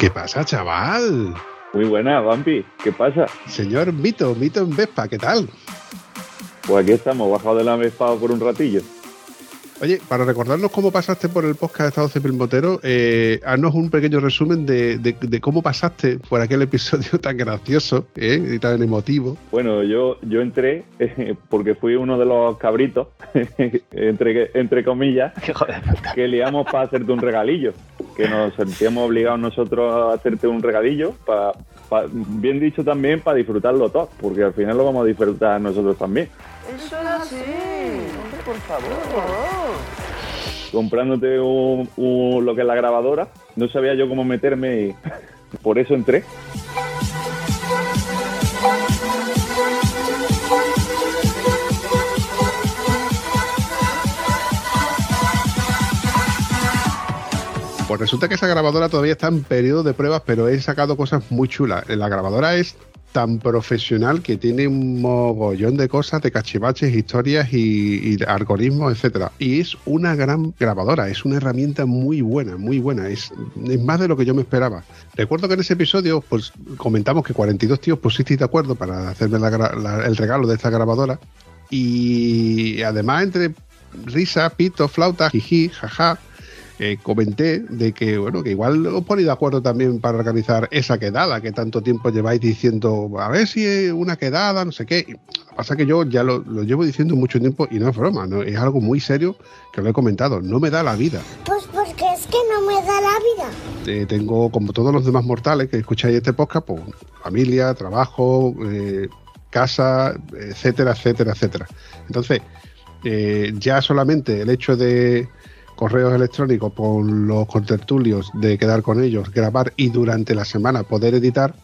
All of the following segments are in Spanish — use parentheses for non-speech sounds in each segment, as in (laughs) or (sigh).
¿Qué pasa, chaval? Muy buena, Vampi. ¿Qué pasa? Señor Mito, Mito en Vespa, ¿qué tal? Pues aquí estamos, bajado de la Vespa por un ratillo. Oye, para recordarnos cómo pasaste por el podcast de Estado Civil Motero, eh, haznos un pequeño resumen de, cómo pasaste por aquel episodio (laughs) tan gracioso ¿eh? y tan emotivo. Bueno, yo, yo entré eh, (laughs) porque fui uno de los cabritos, (laughs) entre, entre comillas, que liamos para hacerte un regalillo, que nos sentíamos obligados nosotros a hacerte un regalillo, para, bien dicho también, para disfrutarlo todo, porque al final lo vamos a disfrutar nosotros también. Eso es así, por favor comprándote lo que es la grabadora. No sabía yo cómo meterme y (laughs) por eso entré. Pues resulta que esa grabadora todavía está en periodo de pruebas, pero he sacado cosas muy chulas. La grabadora es tan profesional que tiene un mogollón de cosas, de cachivaches, historias y, algoritmos, etcétera. Y es una gran grabadora, es una herramienta muy buena, muy buena. Es, más de lo que yo me esperaba. Recuerdo que en ese episodio, pues comentamos que 42 tíos pusisteis de acuerdo para hacerme el regalo de esta grabadora. Y además, entre risa, pito, flauta, jiji, jaja, eh, comenté de que, bueno, que igual os ponéis de acuerdo también para organizar esa quedada que tanto tiempo lleváis diciendo, a ver si es una quedada, no sé qué. Lo que pasa que yo ya lo, llevo diciendo mucho tiempo y no es broma, ¿no? es algo muy serio que lo he comentado, no me da la vida. Pues porque es que no me da la vida. Eh, tengo, como todos los demás mortales que escucháis este podcast, pues familia, trabajo, eh, casa, etcétera, etcétera, etcétera. Entonces, ya solamente el hecho de correos electrónicos por los contertulios, de quedar con ellos, grabar y durante la semana poder editar,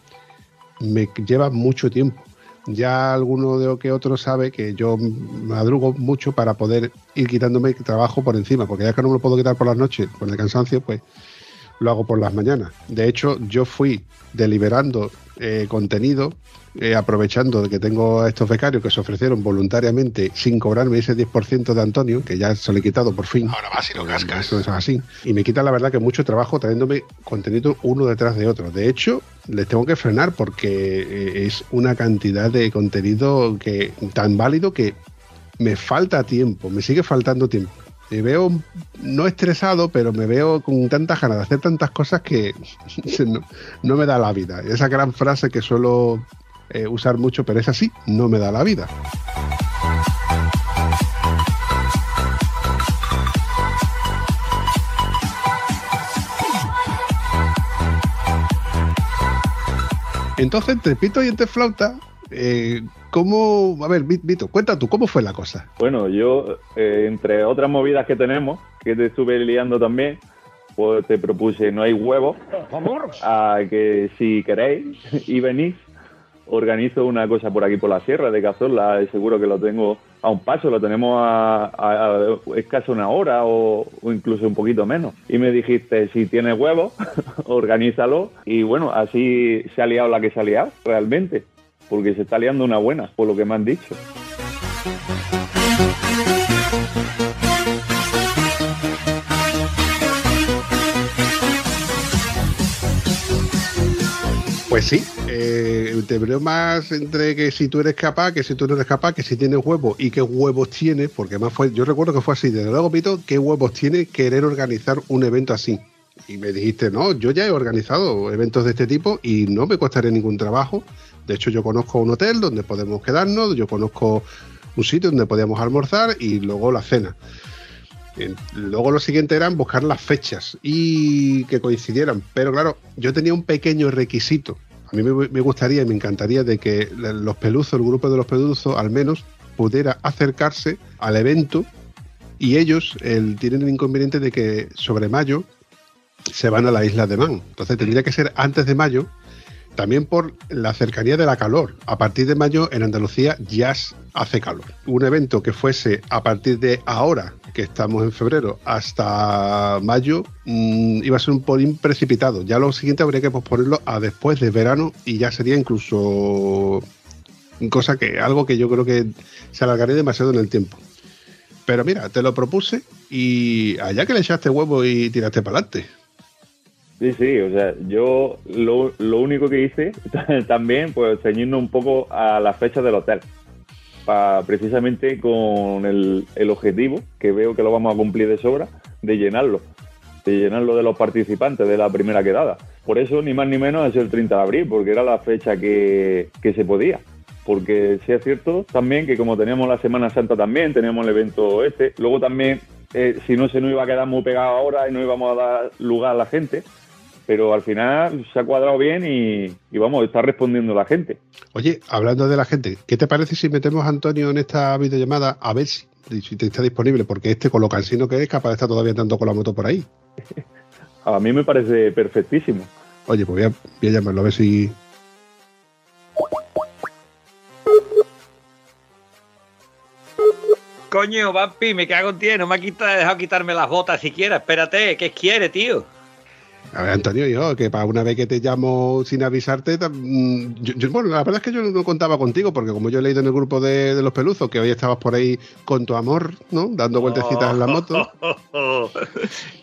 me lleva mucho tiempo. Ya alguno de lo que otro sabe que yo madrugo mucho para poder ir quitándome trabajo por encima, porque ya que no me lo puedo quitar por las noches con el cansancio, pues lo hago por las mañanas. De hecho, yo fui deliberando eh, contenido, eh, aprovechando de que tengo a estos becarios que se ofrecieron voluntariamente sin cobrarme ese 10% de Antonio, que ya se lo he quitado por fin. Ahora vas y lo cascas. Eso es así. Y me quita la verdad que mucho trabajo trayéndome contenido uno detrás de otro. De hecho, les tengo que frenar porque eh, es una cantidad de contenido que tan válido que me falta tiempo, me sigue faltando tiempo me veo no estresado, pero me veo con tantas ganas de hacer tantas cosas que (laughs) no, me da la vida. Esa gran frase que suelo eh, usar mucho, pero es así, no me da la vida. Entonces, entre pito y entre flauta, eh, ¿Cómo, a ver, Vito, cuenta tú, ¿cómo fue la cosa? Bueno, yo, eh, entre otras movidas que tenemos, que te estuve liando también, pues te propuse, no hay huevos, a que si queréis (laughs) y venís, organizo una cosa por aquí por la sierra de Cazorla, seguro que lo tengo a un paso, lo tenemos a, a, escaso una hora o, o, incluso un poquito menos. Y me dijiste, si tienes huevos, (laughs) organízalo. Y bueno, así se ha liado la que se ha liado, realmente porque se está liando una buena, por lo que me han dicho. Pues sí, te veo más entre que si tú eres capaz, que si tú no eres capaz, que si tienes huevos y qué huevos tienes, porque más fue, yo recuerdo que fue así, desde luego, Pito, qué huevos tiene querer organizar un evento así. Y me dijiste, no, yo ya he organizado eventos de este tipo y no me costaría ningún trabajo de hecho, yo conozco un hotel donde podemos quedarnos, yo conozco un sitio donde podíamos almorzar y luego la cena. Luego lo siguiente eran buscar las fechas y que coincidieran. Pero claro, yo tenía un pequeño requisito. A mí me gustaría y me encantaría de que los peluzos, el grupo de los peluzos, al menos pudiera acercarse al evento y ellos tienen el inconveniente de que sobre mayo se van a la isla de Man. Entonces tendría que ser antes de mayo, también por la cercanía de la calor. A partir de mayo en Andalucía ya hace calor. Un evento que fuese a partir de ahora, que estamos en febrero, hasta mayo, mmm, iba a ser un polín precipitado. Ya lo siguiente habría que posponerlo a después de verano y ya sería incluso cosa que algo que yo creo que se alargaría demasiado en el tiempo. Pero mira, te lo propuse y allá que le echaste huevo y tiraste para adelante. Sí, sí, o sea, yo lo, lo, único que hice (laughs) también, pues ceñirnos un poco a las fechas del hotel, para precisamente con el, el, objetivo, que veo que lo vamos a cumplir de sobra, de llenarlo, de llenarlo de los participantes de la primera quedada. Por eso, ni más ni menos, es el 30 de abril, porque era la fecha que, que se podía. Porque sí es cierto también que como teníamos la Semana Santa también, teníamos el evento este, luego también, eh, si no se nos iba a quedar muy pegado ahora y no íbamos a dar lugar a la gente, pero al final se ha cuadrado bien y, y, vamos, está respondiendo la gente. Oye, hablando de la gente, ¿qué te parece si metemos a Antonio en esta videollamada a ver si, si te está disponible? Porque este, con lo cansino que es, capaz de estar todavía andando con la moto por ahí. (laughs) a mí me parece perfectísimo. Oye, pues voy a, voy a llamarlo a ver si, Coño, Vampi, me cago en ti, no me ha quitado, dejado quitarme las botas siquiera. Espérate, ¿qué quiere, tío? A ver, Antonio, yo, que para una vez que te llamo sin avisarte, mm, yo, yo, bueno, la verdad es que yo no contaba contigo, porque como yo he leído en el grupo de, de los peluzos que hoy estabas por ahí con tu amor, ¿no? Dando vueltecitas oh, en la moto. Oh, (laughs) oh,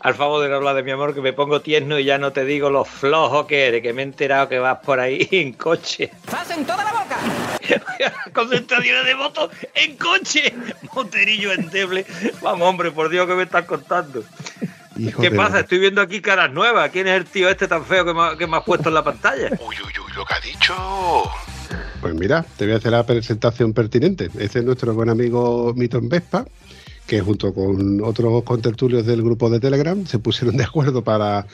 Al favor de no hablar de mi amor, que me pongo tierno y ya no te digo lo flojo que eres, que me he enterado que vas por ahí (laughs) en coche. ¡Estás en toda la boca! (laughs) Concentraciones de moto en coche. Moterillo endeble. Vamos, hombre, por Dios, que me estás contando? Hijo ¿Qué pasa? La... Estoy viendo aquí caras nuevas. ¿Quién es el tío este tan feo que me, que me has puesto en la pantalla? Uy, uy, uy, lo que ha dicho. Pues mira, te voy a hacer la presentación pertinente. Este es nuestro buen amigo Mito en Vespa, que junto con otros contertulios del grupo de Telegram se pusieron de acuerdo para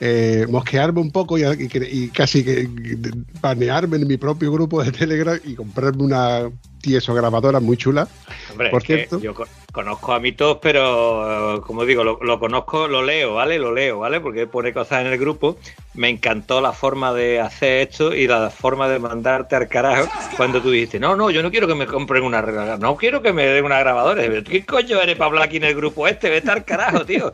eh, mosquearme un poco y, y, y casi que banearme en mi propio grupo de Telegram y comprarme una tieso grabadora muy chula. Hombre, por cierto. yo conozco a mitos, pero como digo, lo, lo, conozco, lo leo, ¿vale? Lo leo, ¿vale? Porque pone cosas en el grupo. Me encantó la forma de hacer esto y la forma de mandarte al carajo cuando tú dijiste, no, no, yo no quiero que me compren una no quiero que me den una grabadora. ¿Qué coño eres para hablar aquí en el grupo este? Vete al carajo, tío.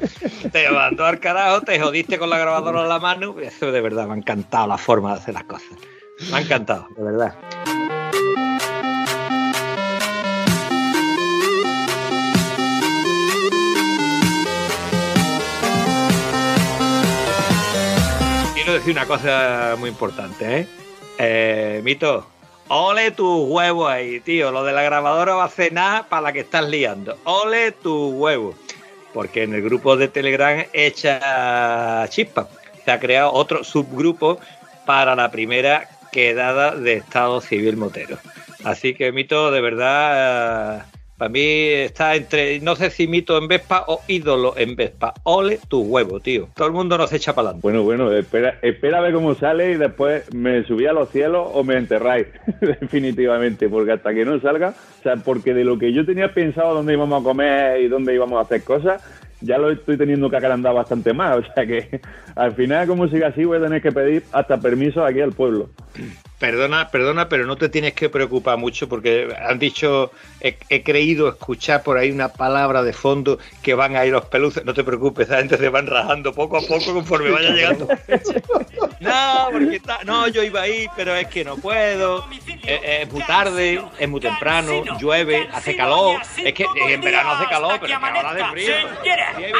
Te mandó al carajo, te jodiste con la grabadora en la mano. Eso de verdad me ha encantado la forma de hacer las cosas. Me ha encantado, de verdad. Decir una cosa muy importante, ¿eh? eh Mito, ole tu huevo ahí, tío. Lo de la grabadora va a nada para la que estás liando. Ole tu huevo. Porque en el grupo de Telegram echa chispa. Se ha creado otro subgrupo para la primera quedada de Estado Civil Motero. Así que, Mito, de verdad, para mí está entre, no sé si mito en Vespa o ídolo en Vespa. Ole tu huevo, tío. Todo el mundo nos echa para adelante. Bueno, bueno, espera, espera a ver cómo sale y después me subí a los cielos o me enterráis. (laughs) Definitivamente, porque hasta que no salga, o sea, porque de lo que yo tenía pensado dónde íbamos a comer y dónde íbamos a hacer cosas, ya lo estoy teniendo que acalandar bastante más. (laughs) O sea que al final, como siga así, voy a tener que pedir hasta permiso aquí al pueblo. Perdona, perdona, pero no te tienes que preocupar mucho porque han dicho, he, he, creído escuchar por ahí una palabra de fondo que van a ir los peluces. No te preocupes, esa gente se van rajando poco a poco conforme vaya (laughs) llegando. (laughs) no, porque está, no, yo iba ahí, pero es que no puedo. Es, es muy tarde, es muy temprano, llueve, hace calor. Es que en verano hace calor, pero que ahora de frío.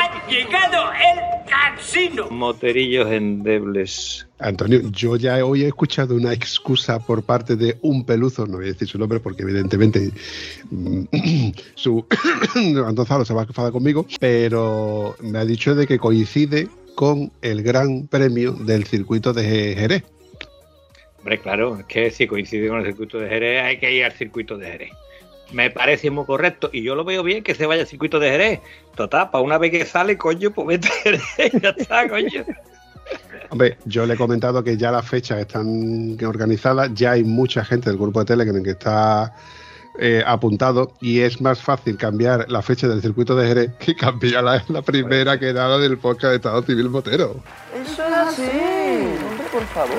Ha llegado el cansino. Moterillos endebles. Antonio, yo ya hoy he escuchado una excusa por parte de un peluzo, no voy a decir su nombre porque evidentemente (clears throat) su (coughs) Gonzalo se va a enfadar conmigo, pero me ha dicho de que coincide con el gran premio del circuito de Jerez. Hombre, claro, es que si coincide con el circuito de Jerez hay que ir al circuito de Jerez. Me parece muy correcto y yo lo veo bien que se vaya al circuito de Jerez. Total, para una vez que sale, coño, pues vete a Jerez, (laughs) ya está, coño. Hombre, yo le he comentado que ya las fechas están organizadas, ya hay mucha gente del grupo de Telegram que está eh, apuntado y es más fácil cambiar la fecha del circuito de Jerez que cambiar la, la primera que era la del podcast de Estado Civil Motero. Eso es así. Hombre, por favor.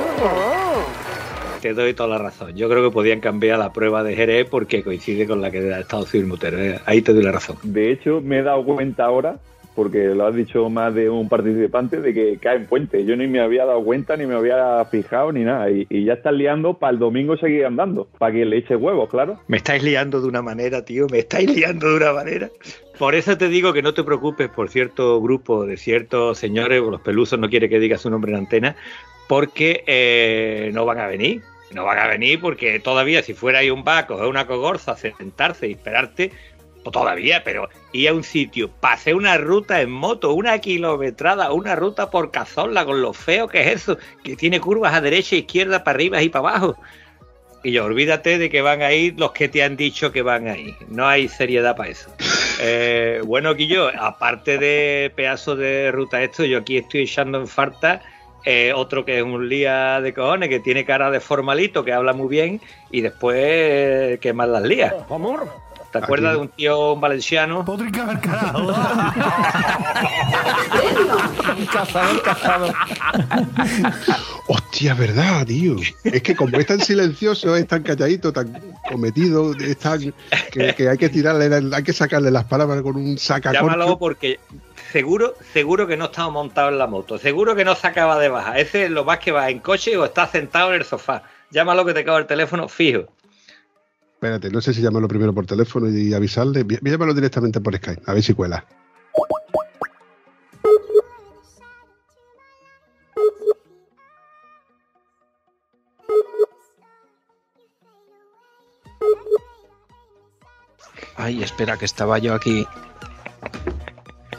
Te doy toda la razón. Yo creo que podían cambiar la prueba de Jerez porque coincide con la que da Estado Civil Motero. ¿eh? Ahí te doy la razón. De hecho, me he dado cuenta ahora, porque lo ha dicho más de un participante, de que cae en puente. Yo ni me había dado cuenta, ni me había fijado, ni nada. Y, y ya están liando para el domingo seguir andando, para que le eche huevos, claro. Me estáis liando de una manera, tío. Me estáis liando de una manera. Por eso te digo que no te preocupes por cierto grupo de ciertos señores, los pelusos no quiere que diga su nombre en antena, porque eh, no van a venir. No van a venir porque todavía si fuera ahí un vaco o una cogorza, sentarse y esperarte, todavía, pero ir a un sitio, pasé una ruta en moto, una kilometrada, una ruta por Cazorla con lo feo que es eso, que tiene curvas a derecha, izquierda, para arriba y para abajo. Y yo, olvídate de que van a ir los que te han dicho que van a ir. No hay seriedad para eso. (laughs) Eh, bueno, Guillo, aparte de pedazo de ruta esto, yo aquí estoy echando en falta eh, otro que es un lía de cojones, que tiene cara de formalito, que habla muy bien, y después eh, que más las lía. ¿Te acuerdas Aquí. de un tío un valenciano? (laughs) Cazador, cazador. Hostia, verdad, tío. Es que como es tan silencioso, es tan calladito, tan cometido, es tan que, que hay que tirarle, hay que sacarle las palabras con un Llámalo sacacorcho. porque seguro, seguro que no estaba montado en la moto, seguro que no se acaba de bajar. Ese es lo más que va en coche o está sentado en el sofá. Llámalo que te cago el teléfono fijo. Espérate, no sé si llamarlo primero por teléfono y avisarle. Voy directamente por Skype, a ver si cuela. Ay, espera, que estaba yo aquí.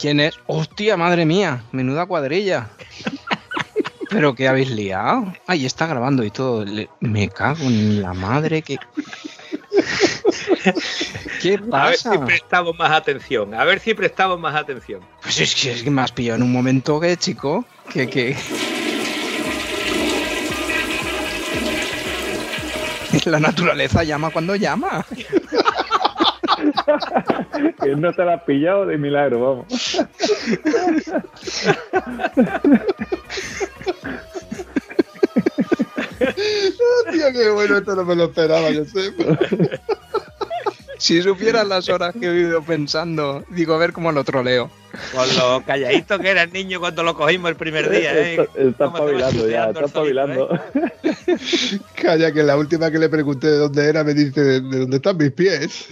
¿Quién es? ¡Hostia, madre mía! Menuda cuadrilla. ¿Pero qué habéis liado? Ay, está grabando y todo. Me cago en la madre que... (laughs) ¿Qué A ver si prestamos más atención, a ver si prestamos más atención. Pues es que, es que me has pillado en un momento que, chico, que... que... (laughs) La naturaleza llama cuando llama. (laughs) que no te la has pillado de milagro, vamos. Hostia, qué bueno, esto no me lo esperaba, yo sé. Si supieras las horas que he vivido pensando, digo, a ver cómo lo troleo. Con lo calladito que era el niño cuando lo cogimos el primer día, ¿eh? Está, está espabilando ya, está espabilando. ¿eh? Calla, que la última que le pregunté de dónde era me dice de, de dónde están mis pies.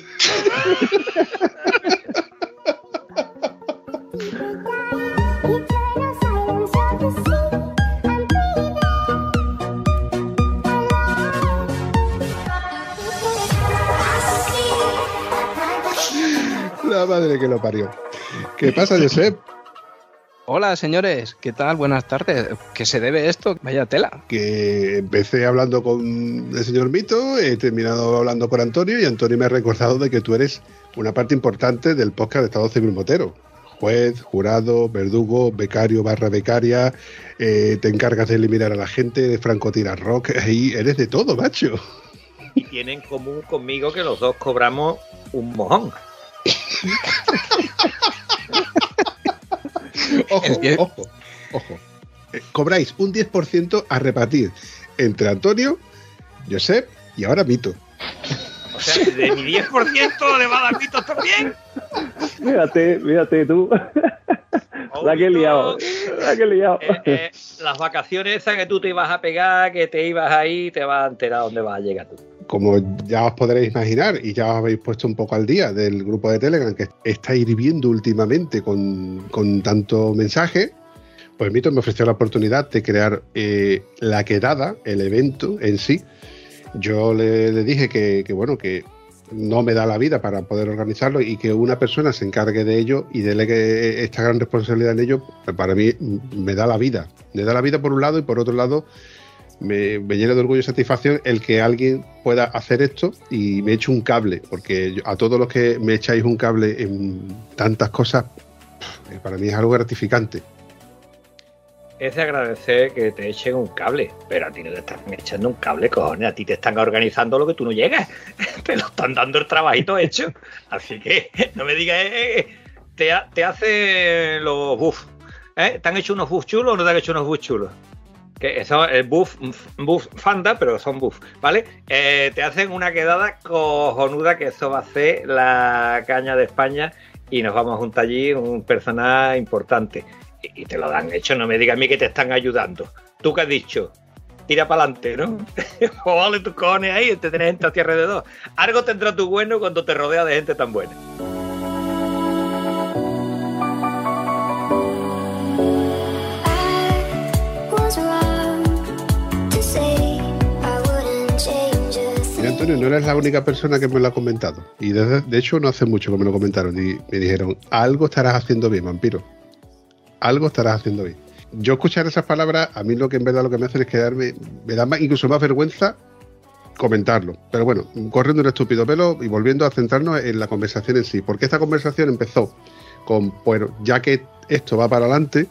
(laughs) La madre que lo parió. ¿Qué pasa, Josep? (laughs) Hola, señores, ¿qué tal? Buenas tardes. ¿Qué se debe esto? Vaya tela. que empecé hablando con el señor Mito, he terminado hablando con Antonio y Antonio me ha recordado de que tú eres una parte importante del podcast de Estado Civil Motero. Juez, jurado, verdugo, becario barra becaria, eh, te encargas de eliminar a la gente, de francotirar rock, ahí eres de todo, macho. Y tienen en común conmigo que los dos cobramos un mojón. (laughs) Ojo, ojo, ojo. Eh, cobráis un 10% a repartir entre Antonio, Josep y ahora Mito. O sea, de mi 10% le va a dar pitos también. Fíjate, fíjate tú. La que he liado. La que he liado. Eh, eh, las vacaciones esas que tú te ibas a pegar, que te ibas ahí, te vas a enterar dónde vas a llegar tú. Como ya os podréis imaginar y ya os habéis puesto un poco al día del grupo de Telegram que está hirviendo últimamente con, con tanto mensaje, pues Mito me ofreció la oportunidad de crear eh, la quedada, el evento en sí. Yo le, dije que, bueno, que no me da la vida para poder organizarlo y que una persona se encargue de ello y delegue esta gran responsabilidad en ello, pues para mí me da la vida. Me da la vida por un lado y por otro lado me, me llena de orgullo y satisfacción el que alguien pueda hacer esto y me eche un cable, porque a todos los que me echáis un cable en tantas cosas, para mí es algo gratificante. es de agradecer que te echen un cable, pero a ti no te están echando un cable, cojones, a ti te están organizando lo que tú no llegas, (laughs) te lo están dando el trabajito hecho, así que no me digas, eh, eh, te, te hacen los buffs, ¿eh? ¿Te han hecho unos buffs chulos o no te han hecho unos buffs chulos? Que eso es buff, buff fanda, pero son buff, ¿vale? Eh, te hacen una quedada cojonuda que eso va a ser la caña de España y nos vamos a juntar allí un personaje importante. Y, te lo dan hecho, no me digas a mí que te están ayudando. ¿Tú qué has dicho? Tira para adelante, ¿no? (laughs) o vale tus cojones ahí, te tenés gente a ti alrededor. Algo tendrá tu bueno cuando te rodea de gente tan buena. No eres la única persona que me lo ha comentado. Y de hecho no hace mucho que me lo comentaron y me dijeron, algo estarás haciendo bien, vampiro. Algo estarás haciendo bien. Yo escuchar esas palabras, a mí lo que en verdad lo que me hace es quedarme, me da más, incluso más vergüenza comentarlo. Pero bueno, corriendo un estúpido pelo y volviendo a centrarnos en la conversación en sí. Porque esta conversación empezó con, bueno, ya que esto va para adelante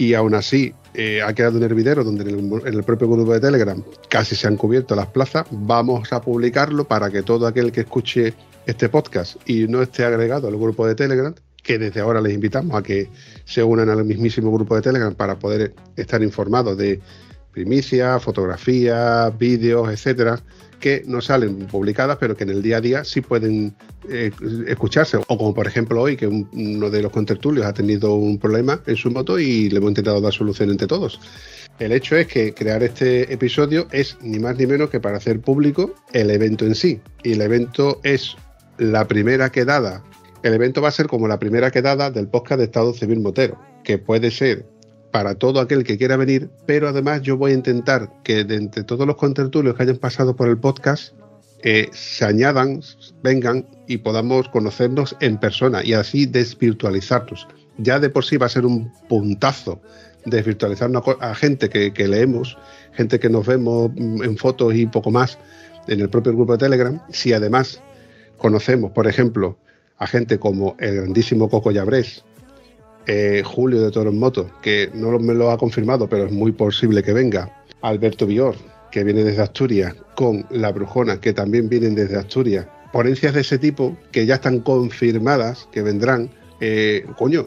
y aún así eh, ha quedado un hervidero donde en el, en el propio grupo de Telegram casi se han cubierto las plazas, vamos a publicarlo para que todo aquel que escuche este podcast y no esté agregado al grupo de Telegram, que desde ahora les invitamos a que se unan al mismísimo grupo de Telegram para poder estar informados de primicias, fotografías, vídeos, etcétera, que no salen publicadas, pero que en el día a día sí pueden eh, escucharse. O como por ejemplo hoy, que un- uno de los contertulios ha tenido un problema en su moto y le hemos intentado dar solución entre todos. El hecho es que crear este episodio es ni más ni menos que para hacer público el evento en sí. Y el evento es la primera quedada. El evento va a ser como la primera quedada del podcast de Estado Civil Motero, que puede ser para todo aquel que quiera venir, pero además yo voy a intentar que de entre todos los contertulios que hayan pasado por el podcast eh, se añadan, vengan y podamos conocernos en persona y así desvirtualizarnos. Ya de por sí va a ser un puntazo desvirtualizarnos a, gente que, que leemos, gente que nos vemos mm, en fotos y poco más en el propio grupo de Telegram. Si además conocemos, por ejemplo, a gente como el grandísimo Coco Llabrés, eh, Julio de Toro en Moto, que no me lo ha confirmado, pero es muy posible que venga. Alberto Bior, que viene desde Asturias, con La Brujona, que también vienen desde Asturias. Ponencias de ese tipo que ya están confirmadas, que vendrán. Eh, coño,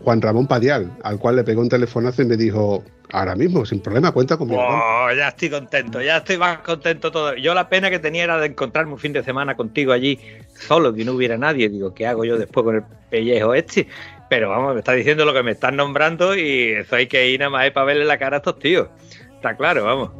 Juan Ramón Padial, al cual le pegó un telefonazo y me dijo, ahora mismo, sin problema, cuenta conmigo. Oh, ya estoy contento, ya estoy más contento todo. Yo la pena que tenía era de encontrarme un fin de semana contigo allí solo, que no hubiera nadie. Digo, ¿qué hago yo después con el pellejo este? Pero vamos, me está diciendo lo que me están nombrando y eso hay que ir nada más para verle la cara a estos tíos. Está claro, vamos.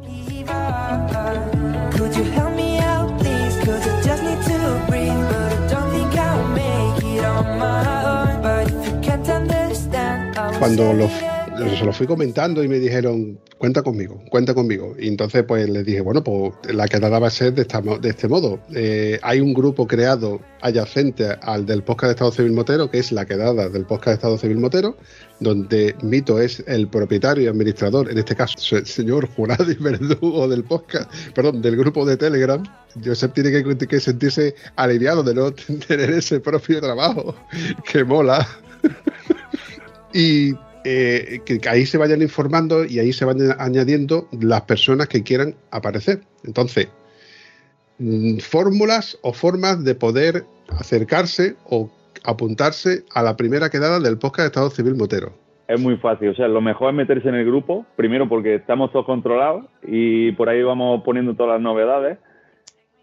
Cuando say lo, it se lo fui comentando y me dijeron, cuenta conmigo, cuenta conmigo. Y entonces pues les dije, bueno, pues la quedada va a ser de, este modo. Eh, hay un grupo creado adyacente al del podcast de Estado Civil Motero, que es la quedada del podcast de Estado Civil Motero, donde Mito es el propietario y administrador, en este caso el señor jurado y (laughs) verdugo del podcast, perdón, del grupo de Telegram. Josep tiene que, que sentirse aliviado de no (laughs) tener ese propio trabajo, que mola (laughs) y eh, que, ahí se vayan informando y ahí se vayan añadiendo las personas que quieran aparecer. Entonces, mm, fórmulas o formas de poder acercarse o apuntarse a la primera quedada del podcast de Estado Civil Motero. Es muy fácil, o sea, lo mejor es meterse en el grupo, primero porque estamos todos controlados y por ahí vamos poniendo todas las novedades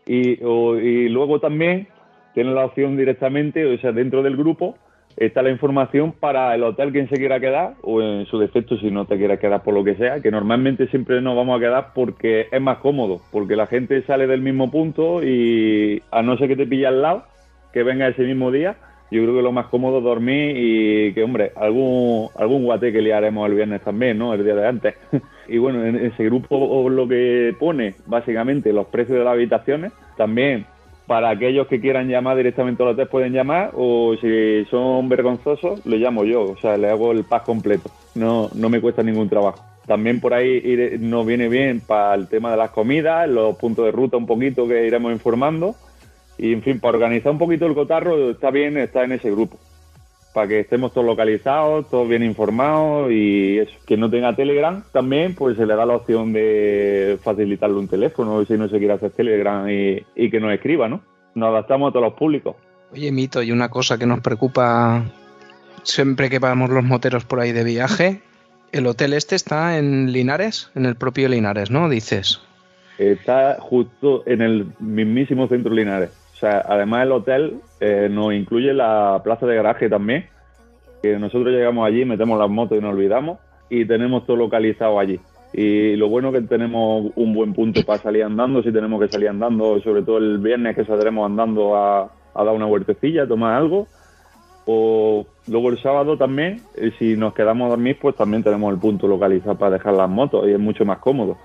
y, y luego también tiene la opción directamente, o sea, dentro del grupo está la información para el hotel quien se quiera quedar o en su defecto si no te quieres quedar por lo que sea, que normalmente siempre nos vamos a quedar porque es más cómodo, porque la gente sale del mismo punto y a no ser que te pille al lado, que venga ese mismo día, yo creo que lo más cómodo es dormir y que, hombre, algún, algún guate que liaremos el viernes también, ¿no? El día de antes. (laughs) y bueno, en ese grupo lo que pone, básicamente, los precios de las habitaciones. También, para aquellos que quieran llamar directamente al hotel, pueden llamar. O si son vergonzosos, lo llamo yo. O sea, le hago el pack completo. No, no me cuesta ningún trabajo. También por ahí ir- nos viene bien para el tema de las comidas, los puntos de ruta un poquito que iremos informando. Y en fin, para organizar un poquito el cotarro, está bien estar en ese grupo. Para que estemos todos localizados, todos bien informados y eso. Quien no tenga Telegram también, pues se le da la opción de facilitarle un teléfono si no se quiere hacer Telegram y, y que nos escriba, ¿no? Nos adaptamos a todos los públicos. Oye, Mito, y una cosa que nos preocupa siempre que vamos los moteros por ahí de viaje, el hotel este está en Linares, en el propio Linares, ¿no? Dices. Está justo en el mismísimo centro Linares. O sea, además el hotel eh, nos incluye la plaza de garaje también, que nosotros llegamos allí, metemos las motos y nos olvidamos y tenemos todo localizado allí. Y lo bueno que tenemos un buen punto para salir andando, si tenemos que salir andando, sobre todo el viernes que saldremos andando a, a dar una huertecilla, a tomar algo. O luego el sábado también, eh, si nos quedamos a dormir, pues también tenemos el punto localizado para dejar las motos y es mucho más cómodo.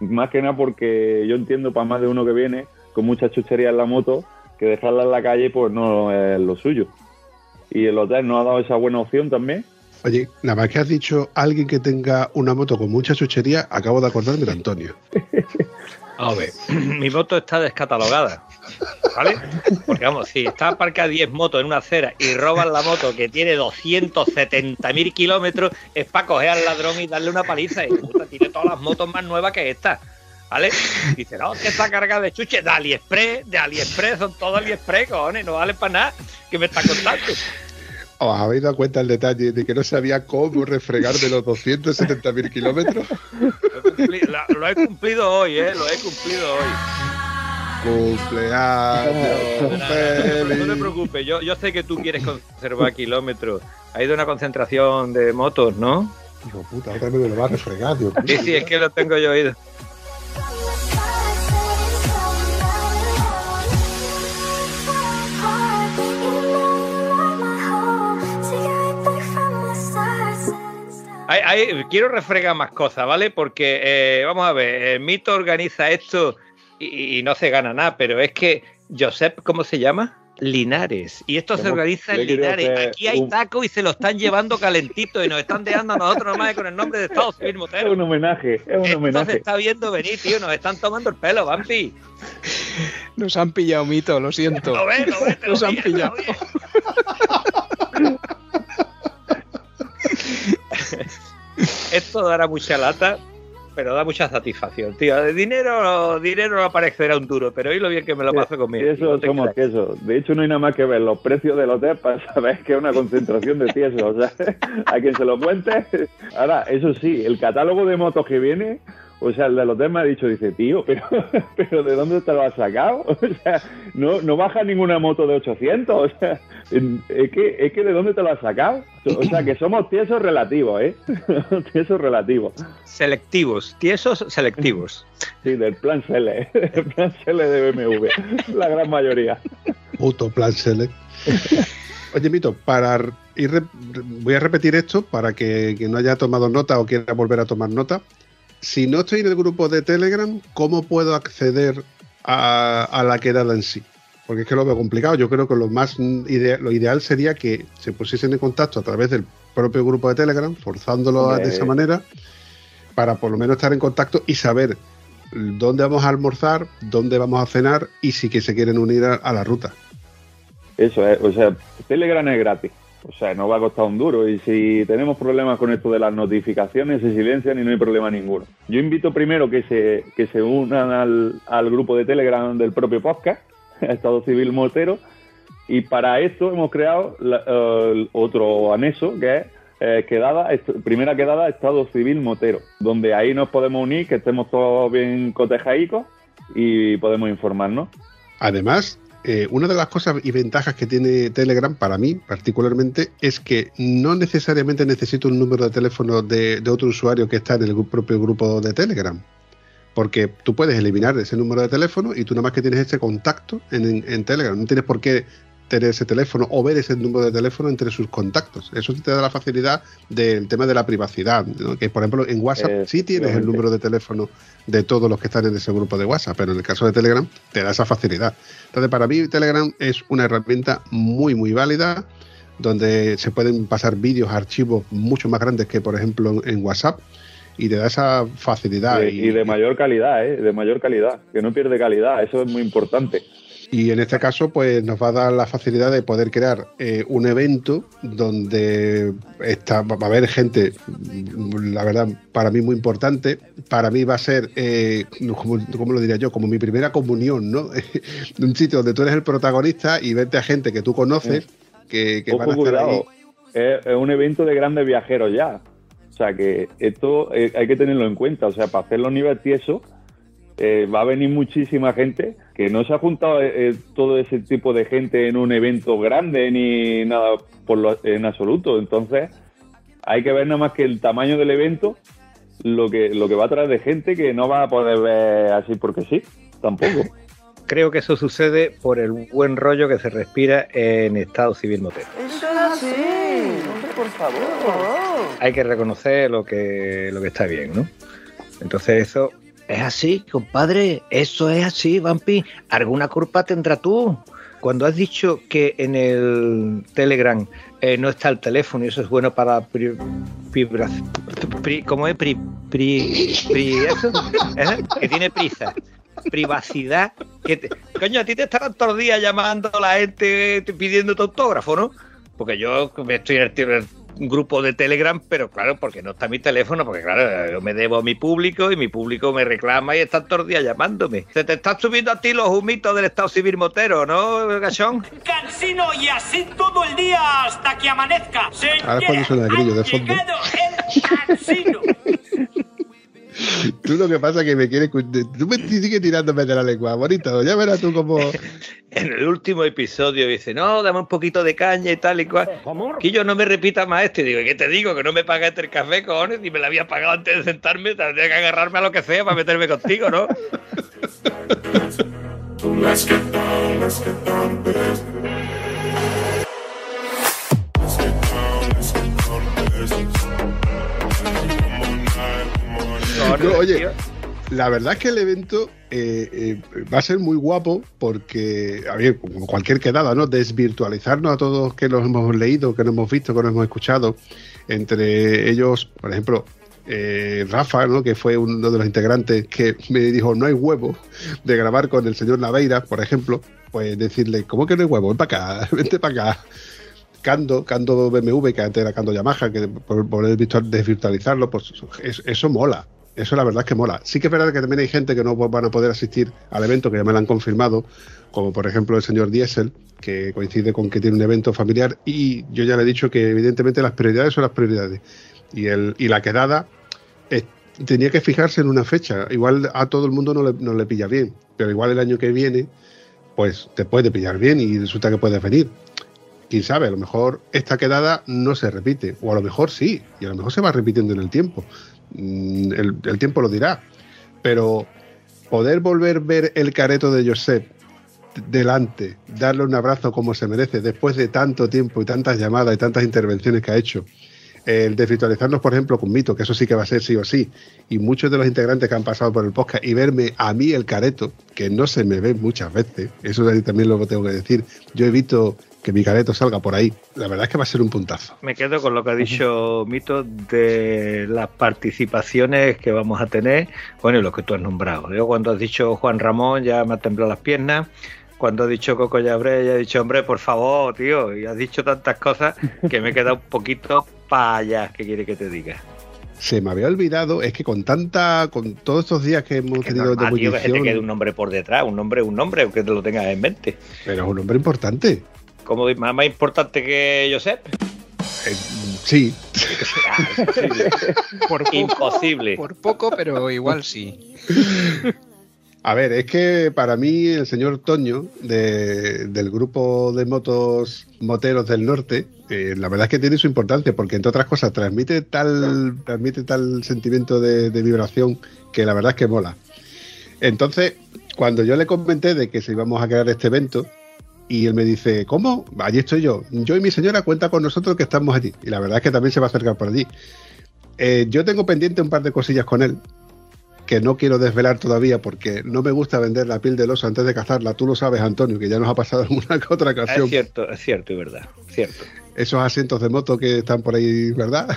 Más que nada porque yo entiendo para más de uno que viene con mucha chuchería en la moto que dejarla en la calle pues no es lo suyo. Y el hotel nos ha dado esa buena opción también. Oye, nada más que has dicho alguien que tenga una moto con mucha chuchería, acabo de acordarme de Antonio. (laughs) A ver, (clears throat) mi moto está descatalogada. ¿Vale? Porque vamos, si está aparcada 10 motos en una acera y roban la moto que tiene 270.000 kilómetros, es para coger al ladrón y darle una paliza. Y puta, tiene todas las motos más nuevas que esta. ¿Vale? Dice, no, que está cargada de chuches de AliExpress, de AliExpress, son todos AliExpress, cojones, no vale para nada. ¿Qué me está contando? ¿Os habéis dado cuenta el detalle de que no sabía cómo refregar de los 270.000 kilómetros? Lo he, cumplido, la- lo he cumplido hoy, ¿eh? Lo he cumplido hoy. Cumpleaños No, no, te feliz. preocupes, yo, yo sé que tú quieres conservar kilómetros. Ha ido una concentración de motos, ¿no? Hijo puta, otra vez me lo va a refregar, tío. Sí, sí, es que lo tengo yo oído. Hay- hay- quiero refregar más cosas, ¿vale? Porque, eh, vamos a ver, el Mito organiza esto y, y no se gana nada, pero es que Josep, ¿cómo se llama? Linares. Y esto se organiza en Linares. Aquí hay un- tacos y se lo están llevando calentito y nos están dejando a nosotros nomás con el nombre de Estados Unidos. Es un homenaje, es un Esto se homenaje. está viendo venir, tío. Nos están tomando el pelo, Vampi. Nos han pillado, Mito, lo siento. Lo ves, lo ves, te lo Nos han pillado. (laughs) (laughs) Esto dará mucha lata, pero da mucha satisfacción, tío. De dinero, dinero no aparecerá un duro, pero hoy lo bien que me lo paso conmigo. Eso no somos creas. quesos. De hecho, no hay nada más que ver los precios del hotel para saber que es una concentración de tiesos. O sea, (laughs) a quien se lo cuente. Ahora, eso sí, el catálogo de motos que viene, o sea, el del hotel me ha dicho, dice, tío, pero, (laughs) pero ¿de dónde te lo has sacado? (laughs) O sea, no, no baja ninguna moto de 800. (laughs) O sea, es que, es que ¿de dónde te lo has sacado? O sea, que somos tiesos relativos, ¿eh? tiesos relativos. Selectivos, tiesos selectivos. Sí, del plan SL, el plan SL de BMW, la gran mayoría. Puto plan Sele. Oye, Mito, para ir re- voy a repetir esto para que, que no haya tomado nota o quiera volver a tomar nota. Si no estoy en el grupo de Telegram, ¿cómo puedo acceder a, a la quedada en sí? Porque es que lo veo complicado. Yo creo que lo más ide- lo ideal sería que se pusiesen en contacto a través del propio grupo de Telegram, forzándolo de esa manera, para por lo menos estar en contacto y saber dónde vamos a almorzar, dónde vamos a cenar y si que se quieren unir a- a la ruta. Eso es, o sea, Telegram es gratis. O sea, no va a costar un duro. Y si tenemos problemas con esto de las notificaciones, se silencian y no hay problema ninguno. Yo invito primero que se, que se unan al, al grupo de Telegram del propio podcast, (laughs) Estado Civil Motero. Y para esto hemos creado el otro anexo que es eh, quedada, primera quedada Estado Civil Motero, donde ahí nos podemos unir, que estemos todos bien cotejadicos y podemos informarnos. Además, eh, una de las cosas y ventajas que tiene Telegram para mí particularmente es que no necesariamente necesito un número de teléfono de, otro usuario que está en el propio grupo de Telegram. Porque tú puedes eliminar ese número de teléfono y tú nada más que tienes ese contacto en Telegram. No tienes por qué tener ese teléfono o ver ese número de teléfono entre sus contactos. Eso te da la facilidad del tema de la privacidad. ¿no? Que por ejemplo en WhatsApp sí tienes el número de teléfono de todos los que están en ese grupo de WhatsApp, pero en el caso de Telegram te da esa facilidad. Entonces, para mí Telegram es una herramienta muy, muy válida, donde se pueden pasar vídeos, archivos mucho más grandes que, por ejemplo, en WhatsApp, y te da esa facilidad. Y, y de mayor calidad, ¿eh? De mayor calidad, que no pierde calidad, eso es muy importante. Y en este caso, pues nos va a dar la facilidad de poder crear eh, un evento donde está, va a haber gente, mm, la verdad, para mí muy importante. Para mí va a ser, eh, como, ¿cómo lo diría yo? Como mi primera comunión, ¿no? (laughs) un sitio donde tú eres el protagonista y verte a gente que tú conoces, que, que van a estar ahí. Es, un evento de grandes viajeros ya. O sea que esto eh, hay que tenerlo en cuenta. O sea, para hacer los niveles tiesos eh, va a venir muchísima gente que no se ha juntado eh, todo ese tipo de gente en un evento grande ni nada por lo, en absoluto. Entonces hay que ver nada más que el tamaño del evento, lo que, lo que va a traer de gente que no va a poder ver así porque sí, tampoco. (laughs) Creo que eso sucede por el buen rollo que se respira en Estado Civil Motero. Eso es así. Hombre, por favor. Por favor. Hay que reconocer lo que, lo que está bien, ¿no? Entonces eso es así, compadre. Eso es así, Vampi. Alguna culpa tendrá tú. Cuando has dicho que en el Telegram eh, no está el teléfono y eso es bueno para pri- ¿cómo es? Pri, pri, eso, (laughs) ¿eh? que tiene prisa. Privacidad. Coño, a ti te estarán todos los días llamando la gente pidiendo tu autógrafo, ¿no? Porque yo estoy en el, en el grupo de Telegram, pero claro, porque no está mi teléfono, porque claro, yo me debo a mi público y mi público me reclama y están todos los días llamándome. Se te están subiendo a ti los humitos del Estado Civil Motero, ¿no, Gachón? Cansino y así todo el día hasta que amanezca. Ahora es cuando suena el grillo de fondo. llegado el cansino. Tú lo que pasa es que me quieres. Tú me sigues tirándome de la lengua, bonito. Ya verás tú como. (laughs) En el último episodio dice, no, dame un poquito de caña y tal y cual. Que yo no me repita más esto. Y digo, ¿qué te digo? Que no me pagaste el café, cojones. Y me lo había pagado antes de sentarme. Tendría que agarrarme a lo que sea para meterme contigo, ¿no? (laughs) No, Oye, la verdad es que el evento eh, eh, va a ser muy guapo porque, a ver, como cualquier quedada, ¿no? Desvirtualizarnos a todos que nos hemos leído, que nos hemos visto, que nos hemos escuchado. Entre ellos, por ejemplo, eh, Rafa, ¿no? que fue uno de los integrantes que me dijo, no hay huevo de grabar con el señor Naveira, por ejemplo, pues decirle, ¿cómo que no hay huevo? Ven para acá, (laughs) vente para acá. Cando, Cando BMW, que antes era Cando Yamaha, que por virtual- desvirtualizarlo, pues eso mola. Eso la verdad es que mola. Sí que es verdad que también hay gente que no van a poder asistir al evento, que ya me lo han confirmado, como por ejemplo el señor Diesel, que coincide con que tiene un evento familiar, y yo ya le he dicho que evidentemente las prioridades son las prioridades. Y, el, y la quedada eh, tenía que fijarse en una fecha. Igual a todo el mundo no le, no le pilla bien, pero igual el año que viene, pues te puede pillar bien y resulta que puedes venir quién sabe, a lo mejor esta quedada no se repite, o a lo mejor sí, y a lo mejor se va repitiendo en el tiempo. Mm, El, tiempo lo dirá. Pero poder volver a ver el careto de Josep delante, darle un abrazo como se merece, después de tanto tiempo y tantas llamadas y tantas intervenciones que ha hecho, el desvirtualizarnos, por ejemplo, con Mito, que eso sí que va a ser sí o sí, y muchos de los integrantes que han pasado por el podcast, y verme a mí el careto, que no se me ve muchas veces, eso también lo tengo que decir, yo he visto que mi careto salga por ahí, la verdad es que va a ser un puntazo. Me quedo con lo que ha dicho Mito de las participaciones que vamos a tener, bueno, y lo que tú has nombrado. Yo cuando has dicho Juan Ramón ya me ha temblado las piernas, cuando has dicho Coco Llabré ya he dicho, hombre, por favor, tío, y has dicho tantas cosas que me he quedado un poquito para allá, ¿qué quiere que te diga? Se me había olvidado, es que con tanta, con todos estos días que hemos Que tenido normal, de tío, que se te quede un nombre por detrás, un nombre un nombre, aunque te lo tengas en mente. pero es un hombre importante. Como más, más importante que Josep. Eh, sí, (laughs) Por poco, Imposible. por poco, pero igual sí. A ver, es que para mí el señor Toño de- del grupo de motos moteros del norte, eh, la verdad es que tiene su importancia porque entre otras cosas transmite tal transmite tal sentimiento de, de vibración que la verdad es que mola. Entonces, cuando yo le comenté de que se íbamos a crear este evento y él me dice, ¿cómo? Allí estoy yo. Yo y mi señora cuenta con nosotros que estamos allí. Y la verdad es que también se va a acercar por allí. Eh, yo tengo pendiente un par de cosillas con él que no quiero desvelar todavía porque no me gusta vender la piel del oso antes de cazarla. Tú lo sabes, Antonio, que ya nos ha pasado (laughs) en una que otra Es ocasión. cierto, es cierto y verdad. Cierto. Esos asientos de moto que están por ahí, ¿verdad?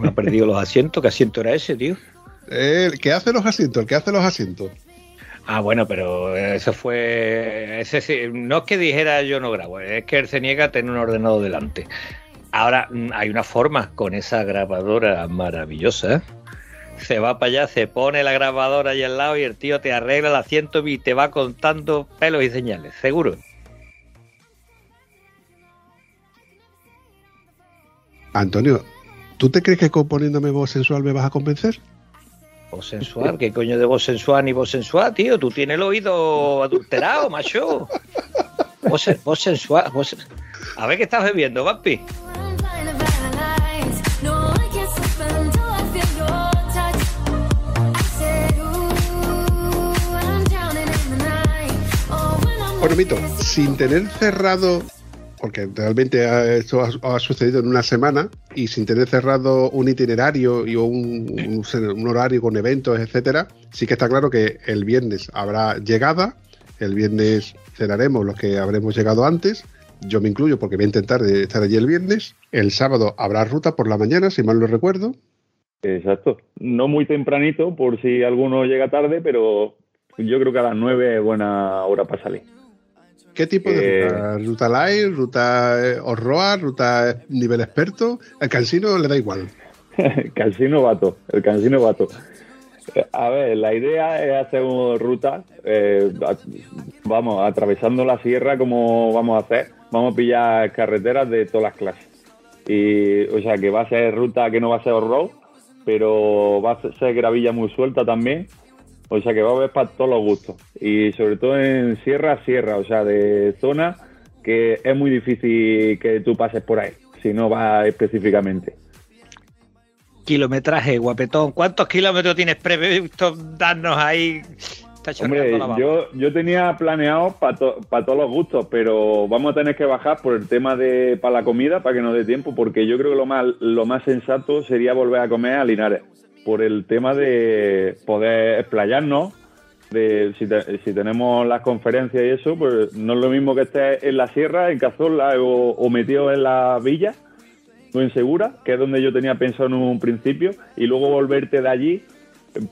Me ha perdido los asientos. ¿Qué asiento era ese, tío? (laughs) El que hace los asientos, el que hace los asientos. Ah, bueno, pero eso fue. No es que dijera yo no grabo, es que él se niega a tener un ordenador delante. Ahora mm, hay una forma con esa grabadora maravillosa. Se va para allá, se pone la grabadora ahí al lado y el tío te arregla el asiento y te va contando pelos y señales, seguro. Antonio, ¿tú te crees que componiéndome voz sensual me vas a convencer? Voz sensual, ¿qué coño de voz sensual ni voz sensual, tío? Tú tienes el oído adulterado, macho. Voz sensual. voz sen- A ver qué estás bebiendo, Vampi. Bueno, Mito, sin tener cerrado, porque realmente esto ha, ha sucedido en una semana, y sin tener cerrado un itinerario y un, un- un horario con eventos, etcétera, sí que está claro que el viernes habrá llegada, el viernes cenaremos los que habremos llegado antes, yo me incluyo porque voy a intentar estar allí el viernes, el sábado habrá ruta por la mañana, si mal no recuerdo, Exacto. No muy tempranito, por si alguno llega tarde, pero yo creo que a las 9 es buena hora para salir. ¿Qué tipo de Eh, ruta? ¿Ruta light? ¿Ruta eh, horroa? ¿Ruta eh, nivel experto? Al cansino le da igual. (laughs) Cansino vato, el cansino vato. Eh, A ver, la idea es hacer una ruta, eh, vamos, atravesando la sierra como vamos a hacer, vamos a pillar carreteras de todas las clases. Y, o sea, que va a ser ruta que no va a ser off-road, pero va a ser gravilla muy suelta también. O sea, que va a haber para todos los gustos. Y sobre todo en sierra, sierra, o sea, de zona que es muy difícil que tú pases por ahí, si no vas específicamente. Kilometraje, guapetón. ¿Cuántos kilómetros tienes previsto darnos ahí? Hombre, yo, yo tenía planeado para todos los gustos, pero vamos a tener que bajar por el tema de para la comida, para que nos dé tiempo, porque yo creo que lo más, lo más sensato sería volver a comer a Linares, por el tema de poder explayarnos, de si, te- si tenemos las conferencias y eso, pues no es lo mismo que estés en la sierra, en Cazorla o, metido en la villa, o en Segura, que es donde yo tenía pensado en un principio, y luego volverte de allí,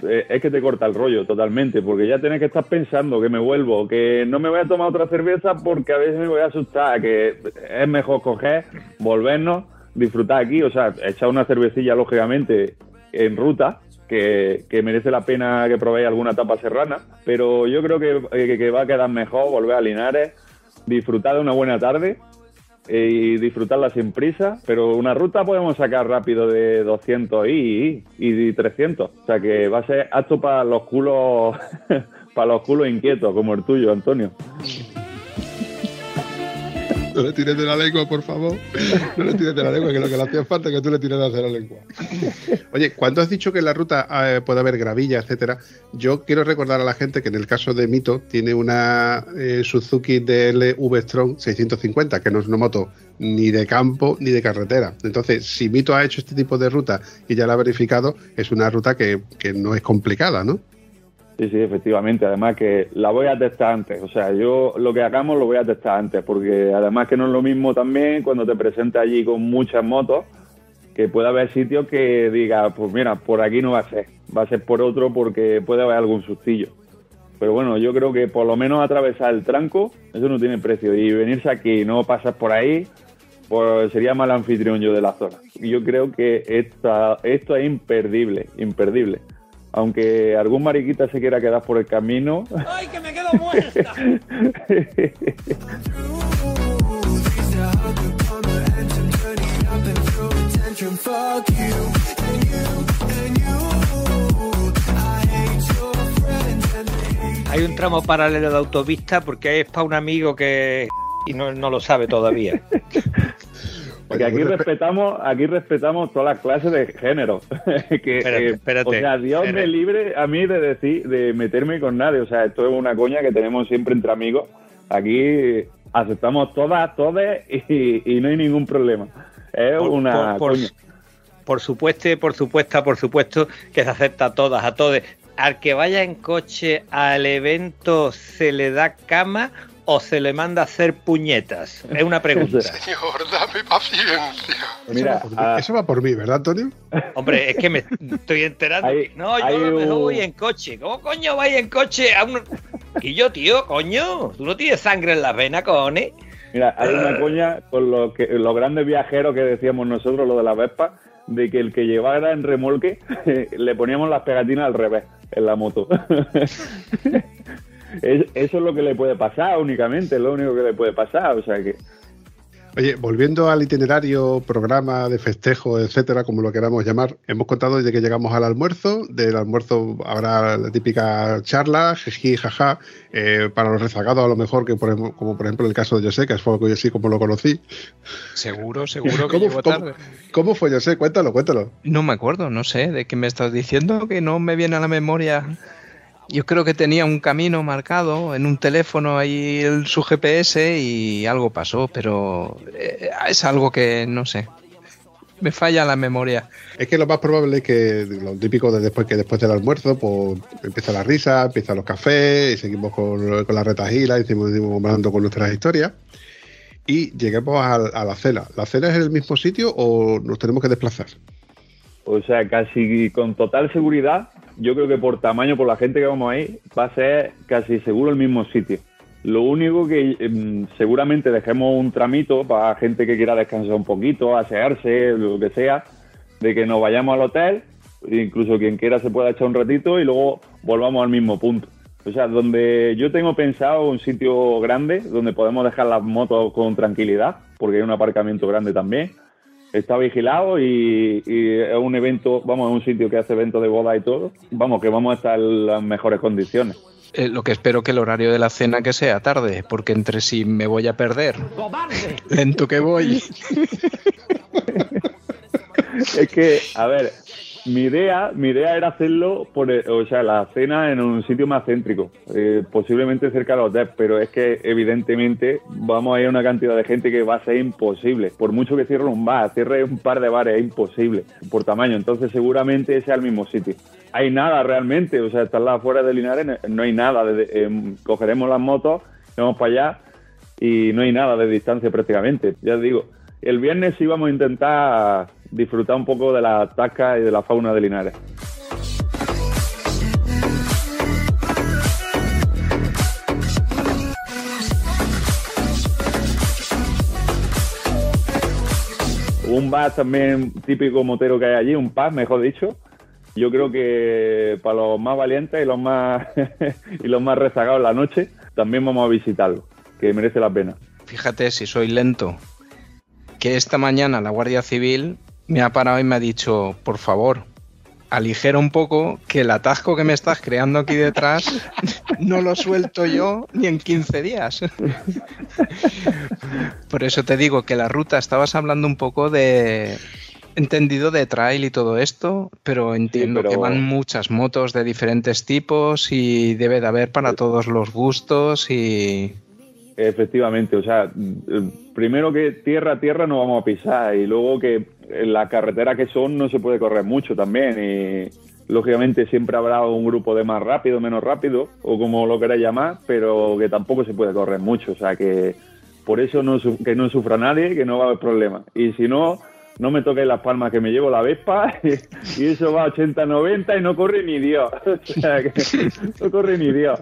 eh, es que te corta el rollo totalmente, porque ya tienes que estar pensando que me vuelvo, que no me voy a tomar otra cerveza porque a veces me voy a asustar, que es mejor coger, volvernos, disfrutar aquí, o sea, echar una cervecilla lógicamente en ruta, que, que merece la pena que probéis alguna tapa serrana, pero yo creo que, que- que va a quedar mejor volver a Linares, disfrutar de una buena tarde eh, y disfrutarla sin prisa, pero una ruta podemos sacar rápido de 200 y, y 300, o sea que va a ser apto para los culos (laughs) para los culos inquietos como el tuyo, Antonio. No le tires de la lengua, por favor. No le tires de la lengua, que lo que le hacía falta es que tú le tiraras de la lengua. Oye, cuando has dicho que en la ruta eh, puede haber gravilla, etcétera, yo quiero recordar a la gente que en el caso de Mito tiene una eh, Suzuki DLV Strong 650, que no es una moto ni de campo ni de carretera. Entonces, si Mito ha hecho este tipo de ruta y ya la ha verificado, es una ruta que, que no es complicada, ¿no? Sí, sí, efectivamente. Además que la voy a testar antes. O sea, yo lo que hagamos lo voy a testar antes, porque además que no es lo mismo también cuando te presentes allí con muchas motos, que puede haber sitios que diga, pues mira, por aquí no va a ser, va a ser por otro porque puede haber algún sustillo. Pero bueno, yo creo que por lo menos atravesar el tranco, eso no tiene precio. Y venirse aquí y no pasar por ahí, pues sería mal anfitrión yo de la zona. Y yo creo que esta, esto es imperdible, imperdible. Aunque algún mariquita se quiera quedar por el camino. ¡Ay, que me quedo muerta! Hay un tramo paralelo de autovista porque es para un amigo que y no, no lo sabe todavía. (laughs) Porque aquí respetamos, aquí respetamos todas las clases de género. (laughs) que, Espérate, eh, espérate, o sea, Dios espérate. me libre a mí de decir, de meterme con nadie. O sea, esto es una coña que tenemos siempre entre amigos. Aquí aceptamos todas, todas y, y no hay ningún problema. Es Por- una por- por- coña. Por supuesto, por supuesto, por supuesto que se acepta a todas, a todos. Al que vaya en coche al evento se le da cama o se le manda a hacer puñetas? Es una pregunta. (laughs) Señor, dame paciencia. Mira, eso, va por mí, ah. eso va por mí, ¿verdad, Antonio? Hombre, es que me estoy enterando. Hay- no, yo a lo mejor un- voy en coche. ¿Cómo coño vais en coche? A un... Y yo, tío, coño, tú no tienes sangre en las venas, cojones. Mira, hay una coña con los, que, los grandes viajeros que decíamos nosotros, lo de la Vespa, de que el que llevara en remolque (laughs) le poníamos las pegatinas al revés en la moto. (laughs) Es- eso es lo que le puede pasar únicamente, es lo único que le puede pasar. O sea que Oye, volviendo al itinerario, programa de festejo, etcétera, como lo queramos llamar, hemos contado desde que llegamos al almuerzo. Del almuerzo habrá la típica charla, jiji, jaja, eh, para los rezagados a lo mejor, que por, ejemplo- como por ejemplo el caso de José, que fue yo sí como lo conocí. Seguro, seguro que ¿Cómo, llegó cómo- cómo fue José? Cuéntalo, cuéntalo. No me acuerdo, no sé de qué me estás diciendo, que no me viene a la memoria. Yo creo que tenía un camino marcado en un teléfono ahí el, su GPS y algo pasó, pero eh, es algo que no sé. Me falla la memoria. Es que lo más probable es que lo típico de después que después del almuerzo, pues empieza la risa, empiezan los cafés, y seguimos con, con la retajila, y seguimos, seguimos hablando con nuestras historias. Y lleguemos a, a la cena. ¿La cena es en el mismo sitio o nos tenemos que desplazar? O sea, casi con total seguridad, yo creo que por tamaño, por la gente que vamos ahí, va a ser casi seguro el mismo sitio. Lo único que em, seguramente dejemos un tramito para gente que quiera descansar un poquito, asearse, lo que sea, de que nos vayamos al hotel, incluso quien quiera se pueda echar un ratito y luego volvamos al mismo punto. O sea, donde yo tengo pensado un sitio grande, donde podemos dejar las motos con tranquilidad, porque hay un aparcamiento grande también está vigilado y, y es un evento, vamos, es un sitio que hace eventos de boda y todo. Vamos, que vamos a estar en las mejores condiciones. Eh, lo que espero que el horario de la cena que sea tarde, porque entre si me voy a perder, lento que voy. (laughs) Es que, a ver, mi idea, mi idea era hacerlo por, el- o sea, la cena en un sitio más céntrico, eh, posiblemente cerca del hotel, pero es que evidentemente vamos a ir a una cantidad de gente que va a ser imposible. Por mucho que cierre un bar, cierre un par de bares, es imposible por tamaño. Entonces seguramente ese es el mismo sitio. Hay nada realmente, o sea, estar afuera de Linares no, hay nada. Em, cogeremos las motos, vamos para allá y no hay nada de distancia prácticamente. Ya digo, el viernes sí vamos a intentar disfrutar un poco de la tasca y de la fauna de Linares. Un bar también típico motero que hay allí, un pub, mejor dicho. Yo creo que para los más valientes y los más (laughs) y los más rezagados la noche, también vamos a visitarlo, que merece la pena. Fíjate si soy lento. Que esta mañana la Guardia Civil me ha parado y me ha dicho, por favor, aligera un poco que el atasco que me estás creando aquí detrás (laughs) no lo suelto yo ni en 15 días. (laughs) Por eso te digo que la ruta, estabas hablando un poco de entendido de trail y todo esto, pero entiendo pero- que van muchas motos de diferentes tipos y debe de haber para todos los gustos y Efectivamente, o sea, primero que tierra a tierra no vamos a pisar y luego que en la carretera que son no se puede correr mucho también y lógicamente siempre habrá un grupo de más rápido, menos rápido o como lo queráis llamar, pero que tampoco se puede correr mucho, o sea que por eso no que no sufra nadie, que no va a haber problema. Y si no, no me toquéis las palmas que me llevo la Vespa (laughs) y, eso va a 80-90 y no corre ni Dios, (laughs) o sea que (laughs) no corre ni Dios.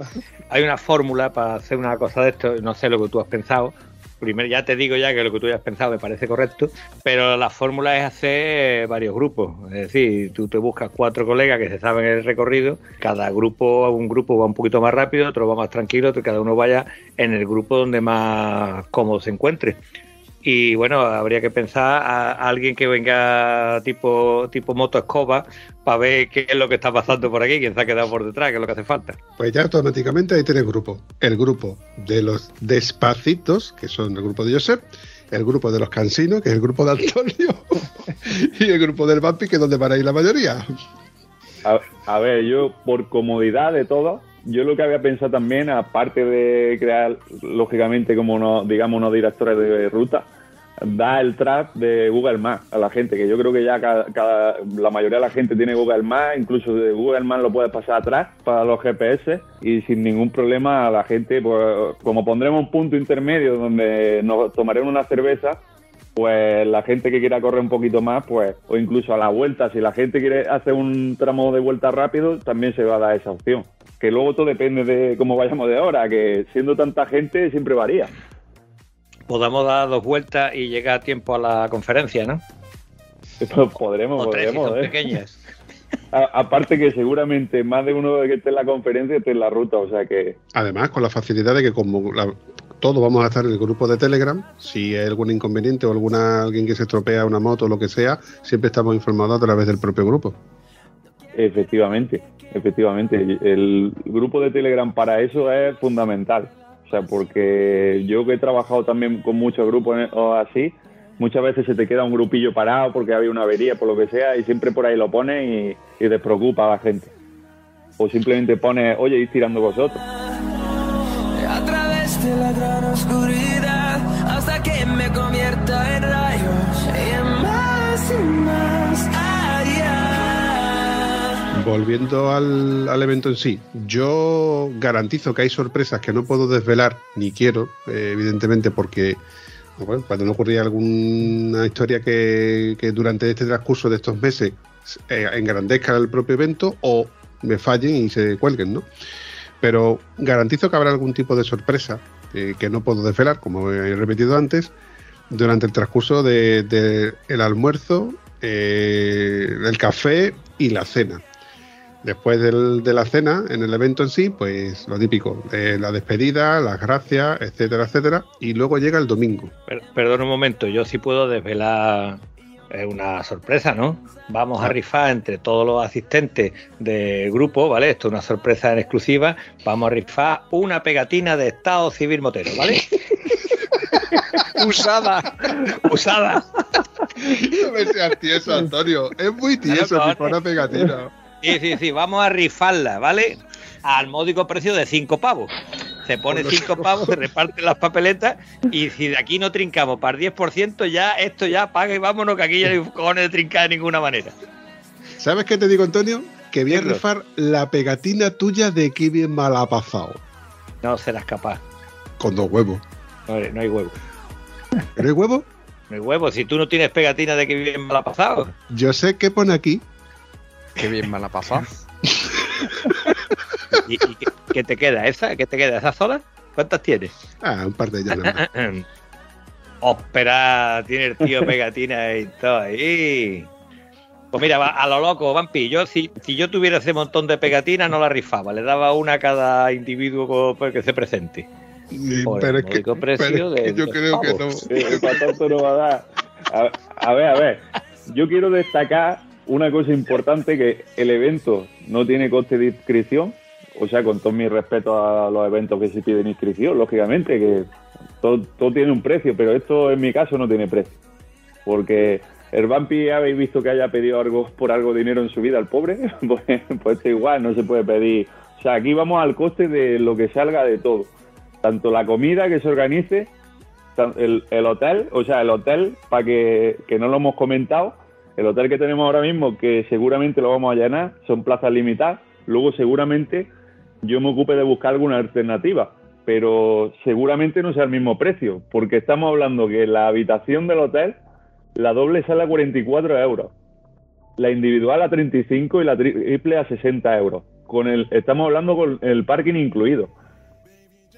Hay una fórmula para hacer una cosa de esto, no sé lo que tú has pensado. Primero ya te digo ya que lo que tú hayas pensado me parece correcto, pero la fórmula es hacer varios grupos. Es decir, tú te buscas cuatro colegas que se saben el recorrido, cada grupo, un grupo va un poquito más rápido, otro va más tranquilo, otro cada uno vaya en el grupo donde más cómodo se encuentre. Y bueno, habría que pensar a, a alguien que venga tipo, tipo moto escoba para ver qué es lo que está pasando por aquí, quién se ha quedado por detrás, qué es lo que hace falta. Pues ya automáticamente hay tres grupos. El grupo de los despacitos, que son el grupo de Josep, el grupo de los cansinos, que es el grupo de Antonio, (laughs) y el grupo del Vampi, que es donde van a ir la mayoría. A, a ver, yo por comodidad de todo, yo lo que había pensado también, aparte de crear, lógicamente, como unos, digamos, unos directores de ruta, da el trap de Google Maps a la gente, que yo creo que ya cada- la mayoría de la gente tiene Google Maps, incluso de Google Maps lo puedes pasar atrás para los GPS y sin ningún problema a la gente, pues como pondremos un punto intermedio donde nos tomaremos una cerveza, pues la gente que quiera correr un poquito más, pues, o incluso a la vuelta, si la gente quiere hacer un tramo de vuelta rápido, también se va a dar esa opción. Que luego todo depende de cómo vayamos de hora, que siendo tanta gente siempre varía. Podamos dar dos vueltas y llegar a tiempo a la conferencia, ¿no? Pues podremos, O tres si podremos. son ¿eh? pequeñas. (laughs) A- aparte que seguramente más de uno que esté en la conferencia esté en la ruta, o sea que Además, con la facilidad de que como la- todos vamos a estar en el grupo de Telegram, si hay algún inconveniente o alguna alguien que se estropea una moto o lo que sea, siempre estamos informados a través del propio grupo. Efectivamente, efectivamente, el grupo de Telegram para eso es fundamental. O sea, porque yo que he trabajado también con muchos grupos o así, muchas veces se te queda un grupillo parado porque había una avería, por lo que sea, y siempre por ahí lo pones y, y despreocupa a la gente. O simplemente pones, oye, ir tirando vosotros. A través de la gran oscuridad hasta que me convierta en rayos y en más y más. Volviendo al, evento en sí, yo garantizo que hay sorpresas que no puedo desvelar ni quiero, eh, evidentemente, porque para no ocurrir alguna historia que, durante este transcurso de estos meses eh, engrandezca el propio evento o me fallen y se cuelguen, ¿no? Pero garantizo que habrá algún tipo de sorpresa eh, que no puedo desvelar, como he repetido antes, durante el transcurso de, de el almuerzo, el café y la cena. Después del- de la cena, en el evento en sí, pues lo típico, eh, la despedida, las gracias, etcétera, etcétera, y luego llega el domingo. Per- Perdón un momento, yo sí puedo desvelar eh, una sorpresa, ¿no? Vamos a rifar entre todos los asistentes del grupo, ¿vale? Esto es una sorpresa en exclusiva. Vamos a rifar una pegatina de Estado Civil Motero, ¿vale? (laughs) Usada. Usada. (laughs) No me seas tieso, Antonio. Es muy tieso Claro, rifar una pegatina. Sí, sí, sí, vamos a rifarla, ¿vale? Al módico precio de 5 pavos. Se pone 5 pavos, se reparten las papeletas y si de aquí no trincamos para el 10%, ya esto ya paga y vámonos, que aquí ya no hay cojones de trincar de ninguna manera. ¿Sabes qué te digo, Antonio? Que voy a rifar la pegatina tuya de qué bien mal ha pasado. No serás capaz. Con dos huevos. No, hay- no hay huevo. ¿No hay huevo? No hay huevo. Si tú no tienes pegatina de que bien mal ha pasado. Yo sé qué pone aquí. Qué bien me la pasado. (laughs) ¿Y, y qué, qué te queda? ¿Esa? ¿Qué te queda? ¿Esa sola? ¿Cuántas tienes? Ah, un par de ellas. (clears throat) Ópera, tiene el tío pegatina y todo ahí. Pues mira, a lo loco, Vampi, yo si, si yo tuviera ese montón de pegatinas no la rifaba, le daba una a cada individuo pues, que se presente. Por pero el es que, precio pero es que de yo creo que no. para tanto no va a dar. A, a ver, a ver. Yo quiero destacar una cosa importante que el evento no tiene coste de inscripción. O sea, con todo mi respeto a los eventos que se piden inscripción, lógicamente, que todo, tiene un precio, pero esto en mi caso no tiene precio. Porque el Vampi habéis visto que haya pedido algo por algo dinero en su vida al pobre, (laughs) pues, pues esto igual, no se puede pedir. O sea, aquí vamos al coste de lo que salga de todo. Tanto la comida que se organice, el, el hotel, o sea, el hotel, para que, que no lo hemos comentado, el hotel que tenemos ahora mismo, que seguramente lo vamos a llenar, son plazas limitadas, luego seguramente yo me ocupe de buscar alguna alternativa, pero seguramente no sea el mismo precio, porque estamos hablando que la habitación del hotel, la doble sale a 44 euros, la individual a 35 y la triple a 60 euros. Con el, estamos hablando con el parking incluido.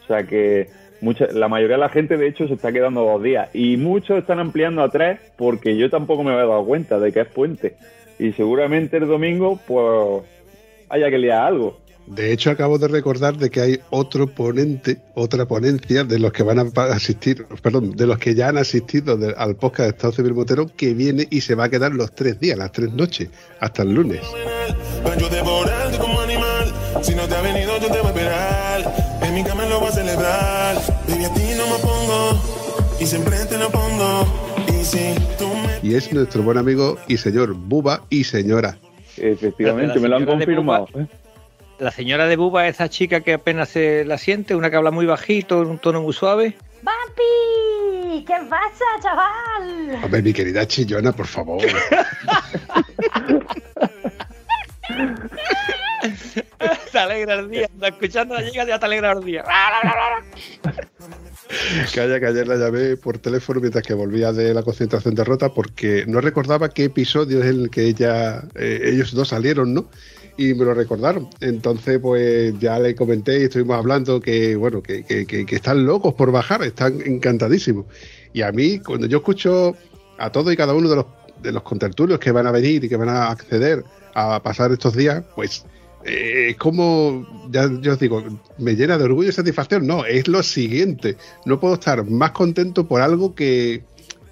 O sea que mucha, la mayoría de la gente, de hecho, se está quedando dos días. Y muchos están ampliando a tres porque yo tampoco me había dado cuenta de que es puente. Y seguramente el domingo, pues, haya que liar algo. De hecho, acabo de recordar de que hay otro ponente, otra ponencia de los que van a asistir, perdón, de los que ya han asistido de- al podcast de Estado Civil Motero, que viene y se va a quedar los tres días, las tres noches, hasta el lunes. Yo devorarte como animal. Si no te ha venido, yo te voy a esperar. En mi cama lo voy a celebrar. Baby, a ti no me pongo. Y siempre te lo pongo. Y si tú me. Y es nuestro buen amigo y señor Buba y señora. Efectivamente, me lo han la señora de confirmado. La señora de Buba, esa chica que apenas se la siente, una que habla muy bajito, en un tono muy suave. Javi, ¿qué pasa, chaval? Hombre, mi querida chillona, por favor. (laughs) alegra el día. Escuchando la llega ya te el día. Calla, que ayer la llamé por teléfono mientras que volvía de la concentración de Rota porque no recordaba qué episodio es el que ella, eh, ellos dos salieron, ¿no? Y me lo recordaron. Entonces, pues ya le comenté y estuvimos hablando que, bueno, que, que, que, que están locos por bajar, están encantadísimos. Y a mí, cuando yo escucho a todos y cada uno de los, de los contertulios que van a venir y que van a acceder a pasar estos días, pues eh, es como, ya yo os digo, me llena de orgullo y satisfacción. No, es lo siguiente. No puedo estar más contento por algo que,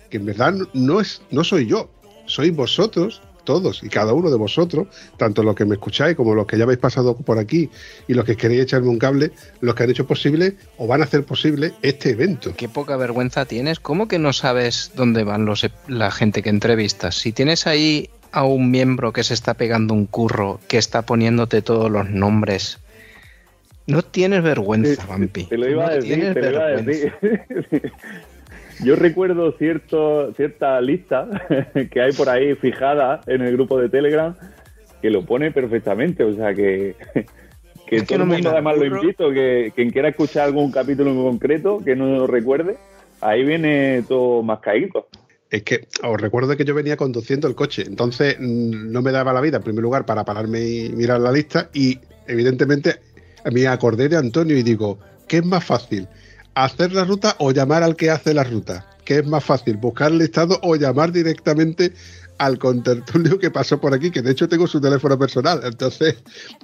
que en verdad no, es, no soy yo, sois vosotros, todos y cada uno de vosotros, tanto los que me escucháis como los que ya habéis pasado por aquí y los que queréis echarme un cable, los que han hecho posible o van a hacer posible este evento. Qué poca vergüenza tienes. ¿Cómo que no sabes dónde van los, la gente que entrevistas? Si tienes ahí a un miembro que se está pegando un curro, que está poniéndote todos los nombres. No tienes vergüenza, Vampi. Te lo iba no a decir, tienes te lo iba a vergüenza. decir. (laughs) Yo recuerdo cierto, cierta lista (laughs) que hay por ahí fijada en el grupo de Telegram que lo pone perfectamente. O sea que, (laughs) que Es que todo no el mundo además lo invito, que quien quiera escuchar algún capítulo en concreto que no lo recuerde, ahí viene todo más caído. Es que os recuerdo que yo venía conduciendo el coche, entonces mm, no me daba la vida en primer lugar para pararme y mirar la lista y evidentemente me acordé de Antonio y digo, ¿qué es más fácil? ¿Hacer la ruta o llamar al que hace la ruta? ¿Qué es más fácil? ¿Buscar el listado o llamar directamente al contertulio que pasó por aquí? Que de hecho tengo su teléfono personal, entonces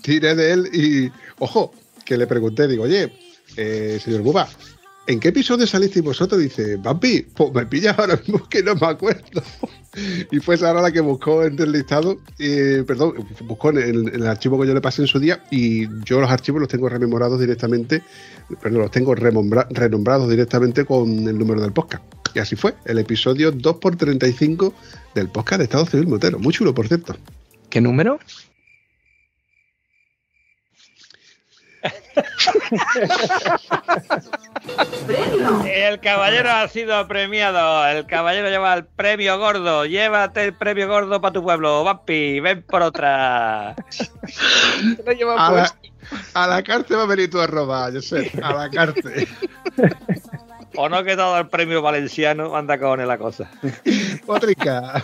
tiré de él y, ojo, que le pregunté, digo, oye, eh, señor Buba, ¿En qué episodio salisteis vosotros? Dice, Vampi, pues me pillas ahora mismo que no me acuerdo. (laughs) y fue Sara la que buscó en el listado, eh, perdón, buscó en el, en el archivo que yo le pasé en su día y yo los archivos los tengo rememorados directamente, perdón, los tengo renombrados directamente con el número del podcast. Y así fue, el episodio 2x35 del podcast de Estado Civil Motero. Muy chulo, por cierto. ¿Qué número? (laughs) El caballero ha sido premiado. El caballero lleva el premio gordo. Llévate el premio gordo para tu pueblo. Vampi, ven por otra. (laughs) A la, a la cárcel va a venir tú a robar, yo sé, a la cárcel. (laughs) O no que todo el premio valenciano anda con la cosa. Potrica.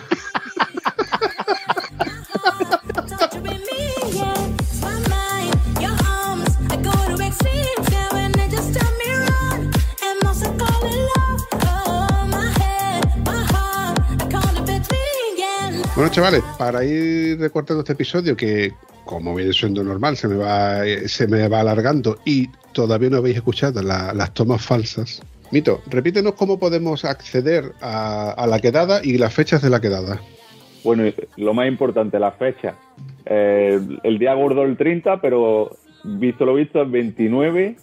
Bueno, chavales, para ir recortando este episodio que, como viene siendo normal, se me va, eh, se me va alargando y todavía no habéis escuchado la- las tomas falsas. Mito, repítenos cómo podemos acceder a, a la quedada y las fechas de la quedada. Bueno, lo más importante, la fecha. Eh, el día gordo el 30, pero visto lo visto, es 29,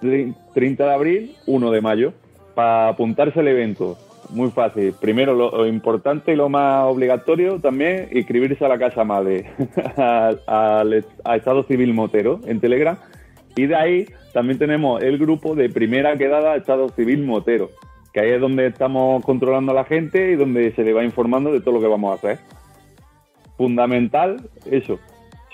tri- 30 de abril, 1 de mayo. Para apuntarse al evento, muy fácil. Primero, lo, importante y lo más obligatorio también, inscribirse a la Casa Madre, (laughs) a Estado Civil Motero en Telegram. Y de ahí también tenemos el grupo de primera quedada Estado Civil Motero, que ahí es donde estamos controlando a la gente y donde se le va informando de todo lo que vamos a hacer. Fundamental eso,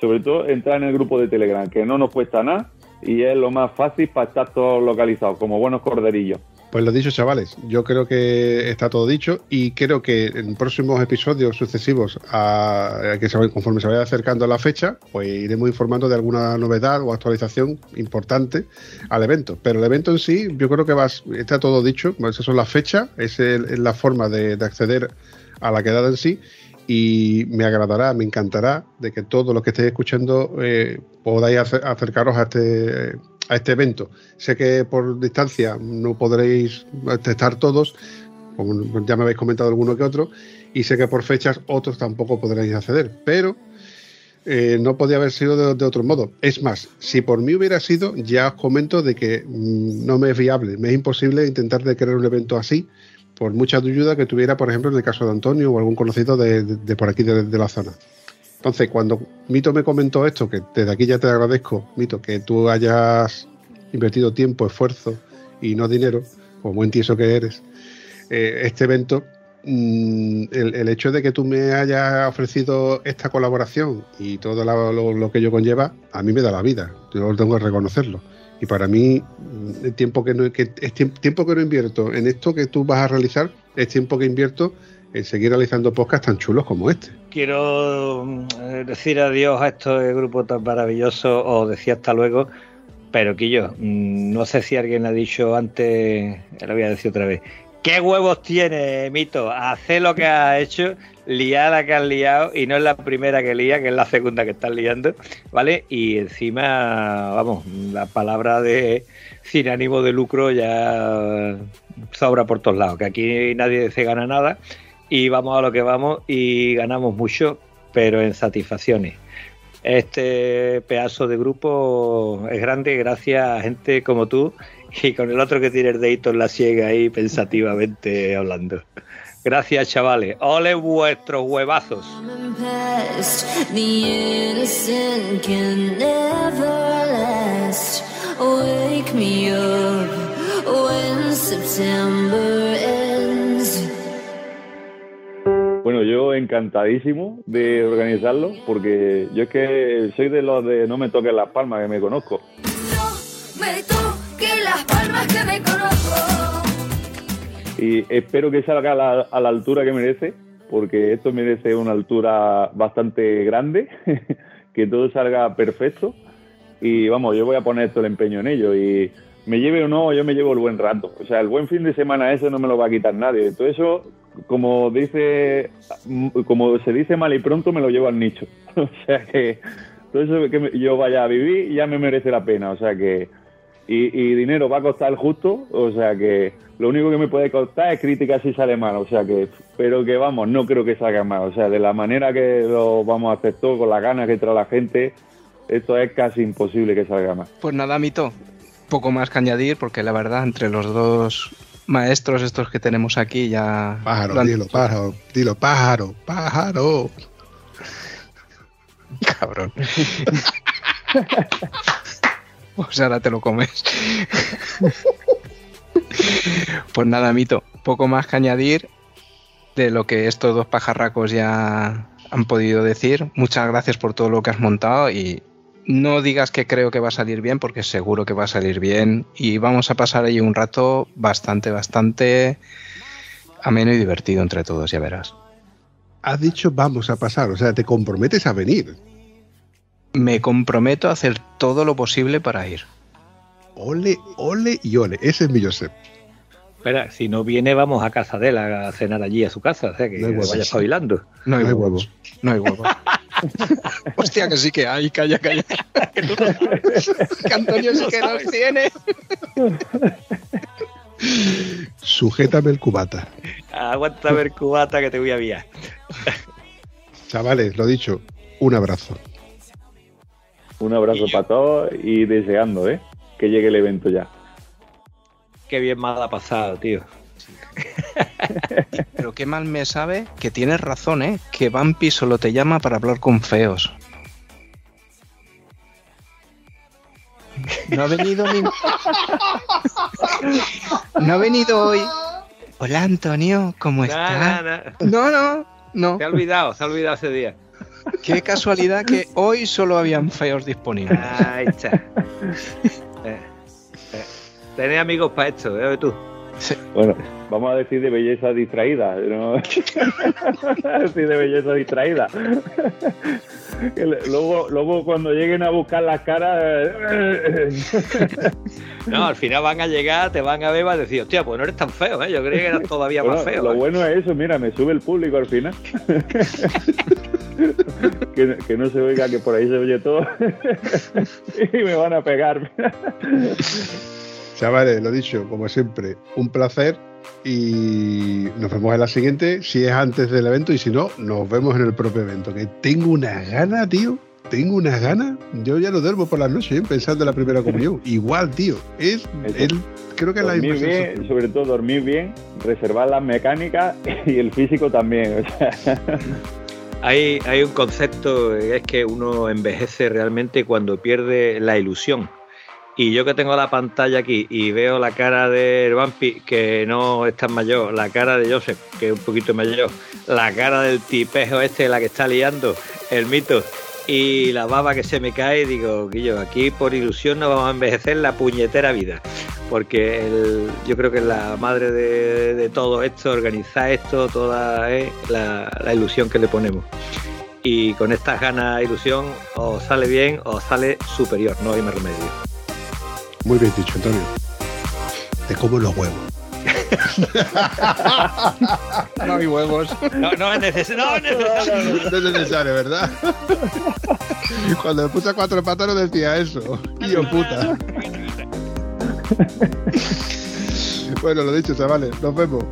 sobre todo entrar en el grupo de Telegram, que no nos cuesta nada y es lo más fácil para estar todos localizados, como buenos corderillos. Pues lo dicho, chavales, yo creo que está todo dicho y creo que en próximos episodios sucesivos, a, a que se, conforme se vaya acercando la fecha, pues iremos informando de alguna novedad o actualización importante al evento. Pero el evento en sí, yo creo que va, está todo dicho, esas son las fechas, esa es, la forma de acceder a la quedada en sí y me agradará, me encantará de que todos los que estéis escuchando eh, podáis acer- acercaros a este, a este evento. Sé que por distancia no podréis estar todos, como ya me habéis comentado alguno que otro, y sé que por fechas otros tampoco podréis acceder, pero eh, no podía haber sido de, otro modo. Es más, si por mí hubiera sido, ya os comento de que mm, no me es viable, me es imposible intentar crear un evento así, por mucha ayuda que tuviera, por ejemplo, en el caso de Antonio o algún conocido de, por aquí, de, la zona. Entonces, cuando Mito me comentó esto, que desde aquí ya te agradezco, Mito, que tú hayas invertido tiempo, esfuerzo y no dinero, como buen tieso que eres, eh, este evento, mm, el, hecho de que tú me hayas ofrecido esta colaboración y todo la- lo, lo que ello conlleva, a mí me da la vida. Yo tengo que reconocerlo. Y para mí, el tiempo que no, es tiemp- tiempo que no invierto en esto que tú vas a realizar, es tiempo que invierto en seguir realizando podcasts tan chulos como este. Quiero mm, eh, decir adiós a este grupo tan maravilloso o decir hasta luego, pero Quillo, mm, no sé si alguien ha dicho antes, lo voy a decir otra vez. ¿Qué huevos tiene, Mito? Hacer lo que has hecho, liar la que has liado, y no es la primera que lía, que es la segunda que estás liando, ¿vale? Y encima, vamos, la palabra de sin ánimo de lucro ya sobra por todos lados, que aquí nadie se gana nada y vamos a lo que vamos y ganamos mucho, pero en satisfacciones. Este pedazo de grupo es grande gracias a gente como tú (laughs) y con el otro que tiene el dedito en la ciega ahí pensativamente hablando. Gracias, chavales. Ole vuestros huevazos. me. Bueno, yo encantadísimo de organizarlo, porque yo es que soy de los de no me toquen las palmas, que me conozco. Me toque las palmas que. Y espero que salga a la, a la altura que merece, porque esto merece una altura bastante grande, (laughs) que todo salga perfecto. Y vamos, yo voy a poner todo el empeño en ello. Y me lleve o no, yo me llevo el buen rato. O sea, el buen fin de semana ese no me lo va a quitar nadie. Todo eso, como dice, como se dice mal y pronto, me lo llevo al nicho. (laughs) O sea que todo eso que yo vaya a vivir ya me merece la pena. O sea que y, y dinero va a costar justo, o sea que lo único que me puede costar es crítica si sale mal, o sea que, pero que vamos, no creo que salga mal, o sea, de la manera que lo vamos a hacer todo, con las ganas que trae la gente, esto es casi imposible que salga mal. Pues nada, Mito, poco más que añadir, porque la verdad, entre los dos maestros estos que tenemos aquí ya... Pájaro, han dilo, pájaro, dilo, pájaro, pájaro. Cabrón. (laughs) (laughs) Pues ahora te lo comes. (laughs) Pues nada, Mito, poco más que añadir de lo que estos dos pajarracos ya han podido decir. Muchas gracias por todo lo que has montado y no digas que creo que va a salir bien, porque seguro que va a salir bien y vamos a pasar ahí un rato bastante, bastante ameno y divertido entre todos, ya verás. Has dicho vamos a pasar, o sea, te comprometes a venir. Me comprometo a hacer todo lo posible para ir. Ole, ole y ole. Ese es mi Josep. Espera, si no viene, vamos a casa de él a cenar allí a su casa, o sea que No vaya espabilando. No hay, No hay huevos. No hay huevos. (laughs) Hostia, que sí que hay, calla, calla. (laughs) que Antonio sí que los tiene. Sujétame el cubata. Aguanta ver cubata que te voy a viar. Chavales, lo dicho, un abrazo. Un abrazo para todos y deseando, ¿eh? Que llegue el evento ya. Qué bien mal ha pasado, tío. (laughs) Pero qué mal me sabe que tienes razón, ¿eh? Que Vampi solo te llama para hablar con feos. No ha venido ni... No ha venido hoy. Hola, Antonio, ¿cómo Nah, estás? nah, nah. No, no, no. Se ha olvidado, se ha olvidado ese día. Qué casualidad que hoy solo habían feos disponibles. Ahí está. (laughs) Eh, eh. Tenés amigos para esto, ¿eh? tú. Bueno, vamos a decir de belleza distraída, ¿no? (laughs) decir de belleza distraída. Luego, luego cuando lleguen a buscar las caras... eh, (laughs) No, al final van a llegar, te van a ver y van a decir, hostia, pues no eres tan feo, ¿eh? Yo creía que eras todavía Bueno, más feo. Lo ¿eh? bueno es eso, mira, me sube el público al final. (laughs) que, que no se oiga, que por ahí se oye todo. (laughs) y me van a pegar. Chavales, lo dicho, como siempre, un placer y nos vemos en la siguiente, si es antes del evento y si no, nos vemos en el propio evento. Que tengo una gana, tío, tengo una gana. Yo ya no duermo por las noches ¿eh? pensando en la primera comunión. (laughs) Igual, tío, es, el, creo que es la dormir misma bien, sobre todo dormir bien, reservar las mecánicas y el físico también. O sea, Hay, hay un concepto, es que uno envejece realmente cuando pierde la ilusión. Y yo que tengo la pantalla aquí y veo la cara de Vampi, que no es tan mayor, la cara de Joseph, que es un poquito mayor, la cara del tipejo este, la que está liando, el mito, y la baba que se me cae, digo, Guillo, aquí por ilusión no vamos a envejecer la puñetera vida. Porque yo creo que la madre de, todo esto, organizar esto, toda es la, ilusión que le ponemos. Y con estas ganas ilusión, o sale bien o sale superior, no hay más remedio. Muy bien dicho, Antonio. Te como los huevos. No hay huevos. No, no es necesario. No es necesario. No es necesario, ¿verdad? Cuando me puse a cuatro patas no decía eso. Yo puta. Bueno, lo dicho, chavales. Nos vemos.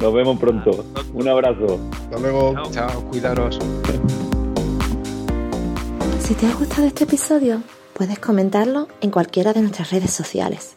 Nos vemos pronto. Un abrazo. Hasta luego. Chao, cuidaros. Si te ha gustado este episodio, puedes comentarlo en cualquiera de nuestras redes sociales.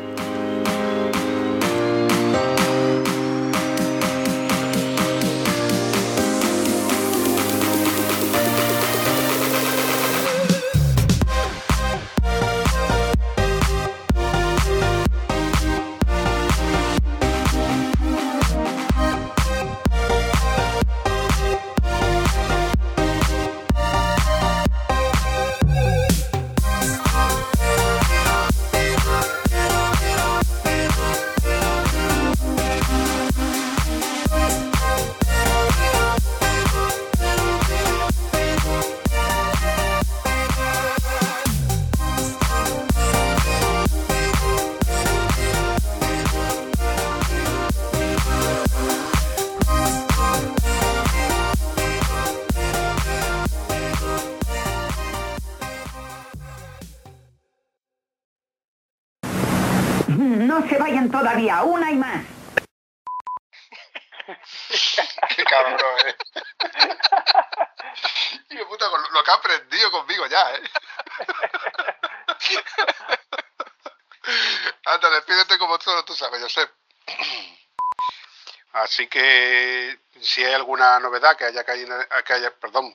Así que si hay alguna novedad que haya caído, que haya, perdón,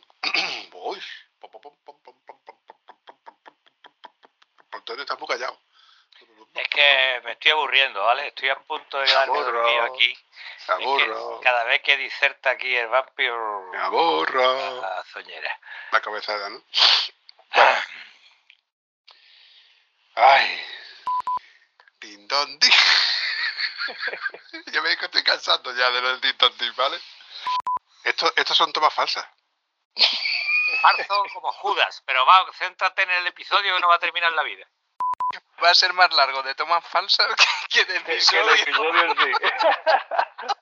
voy. Antonio está muy callado. Es que me estoy aburriendo, ¿vale? Estoy a punto de quedarme dormido aquí. Me aburro. Cada vez que diserta aquí el vampiro. Me aburro. La soñera. La cabezada, ¿no? Ay. Dindón, din. (laughs) Yo me que estoy cansando ya de los din, ¿vale? Esto, estos son tomas falsas. (laughs) Marzo como Judas, pero va, céntrate en el episodio que no va a terminar la vida. Va a ser más largo de tomas falsas que del Que el episodio. episodio en sí. (laughs)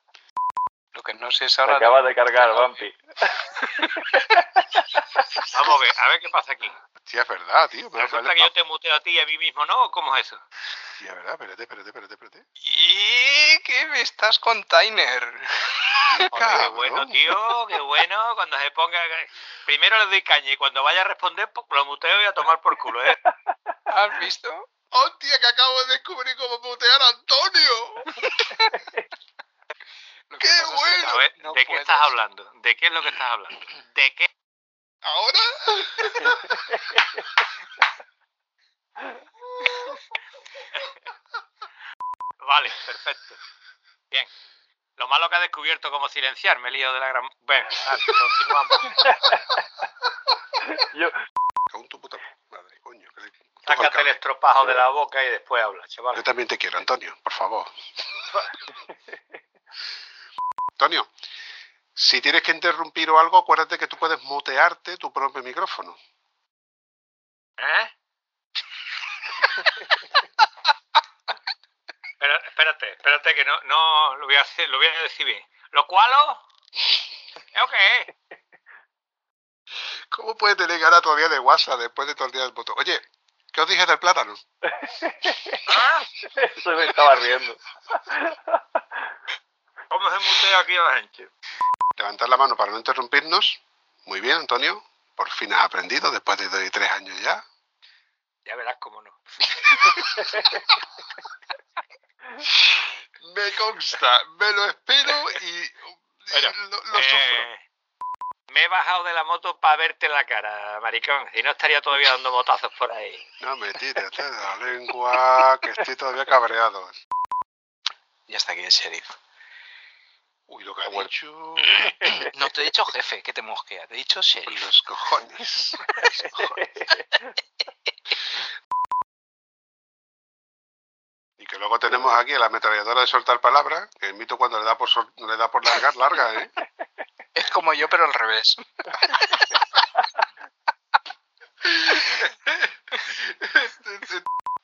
Lo que no sé es ahora. acaba de cargar, Vampi. Vamos a ver, a ver qué pasa aquí. Sí, es verdad, tío. Me Resulta que yo te muteo a ti y a mí mismo, ¿no? ¿O ¿Cómo es eso? Sí, es verdad, espérate, espérate, espérate, espérate. ¿Y qué me estás container? Joder, (laughs) qué bueno, tío, qué bueno. Cuando se ponga... Primero le doy caña y cuando vaya a responder, pues, lo muteo y a tomar por culo, ¿eh? ¿Has visto? ¡Hostia, que acabo de descubrir cómo putear a Antonio! (laughs) ¡Qué bueno! Ver, no ¿de qué puedes. estás hablando? ¿De qué es lo que estás hablando? ¿De qué? ¿Ahora? (laughs) Vale, perfecto. Bien. Lo malo que ha descubierto cómo silenciar, me he lío de la gran... Bueno, vale, continuamos. (laughs) Yo, Cago en tu puta madre, coño. que le- Sácate el estropajo de la boca y después habla, chaval. Yo también te quiero, Antonio, por favor. (laughs) Antonio, si tienes que interrumpir o algo, acuérdate que tú puedes mutearte tu propio micrófono. ¿Eh? (laughs) Espera- espérate, espérate que no, no lo voy a hacer, lo voy a decir bien. ¿Lo cualo? ¿Eso? ¿Cómo puedes tener ganas todavía de WhatsApp después de todo el día del voto? Oye, ¿qué os dije del plátano? (laughs) ¿Ah? se me estaba riendo. ¿Cómo se mutea aquí a la gente? Levantar la mano para no interrumpirnos. Muy bien, Antonio. Por fin has aprendido después de dos y tres años ya. Ya verás. cómo no. (laughs) Me consta, me lo espero y, y Bueno, lo, lo sufro. eh, me he bajado de la moto para verte la cara, maricón. Y no estaría todavía dando motazos por ahí. No me tires la lengua, que estoy todavía cabreado. Y hasta aquí el sheriff. Uy, lo que ha dicho. (coughs) No te he dicho jefe, que te mosquea. Te he dicho sheriff. Los cojones. (laughs) Los cojones. (laughs) Y que luego tenemos aquí a la ametralladora de soltar palabras, que el mito cuando le da por sol- le da por largar, larga, ¿eh? Es como yo, pero al revés. (laughs)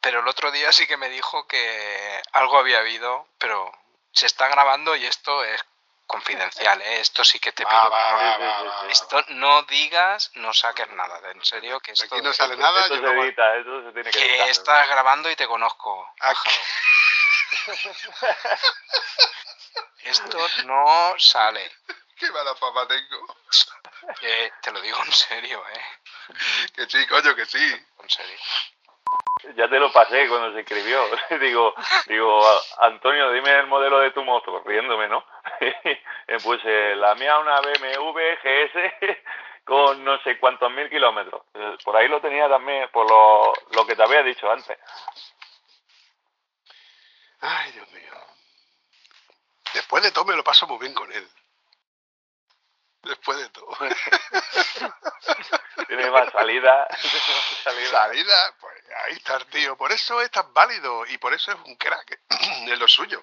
Pero el otro día sí que me dijo que algo había habido, pero se está grabando y esto es confidencial, ¿eh? Esto sí que te pido. va, que va, no- va, va, va. Esto no digas, no saques nada, de- en serio, que esto, Aquí no sale nada, Esto se no edita, eso se tiene que que editar. estás grabando y te conozco. Aquí- (laughs) Esto no sale. Qué mala fama tengo. Eh, te lo digo en serio, ¿eh? Que sí, coño, que sí. En serio. Ya te lo pasé cuando se escribió. (laughs) digo, digo, "A- Antonio, dime el modelo de tu moto, riéndome, ¿no? (laughs) Puse, la mía una BMW GS (laughs) con no sé cuántos mil kilómetros. Por ahí lo tenía también, por lo, lo que te había dicho antes. Ay, Dios mío. Después de todo me lo paso muy bien con él. Después de todo. Tiene más salida. tiene más salida. Salida, pues ahí está tío. Por eso es tan válido y por eso es un crack (clears throat) en lo suyo.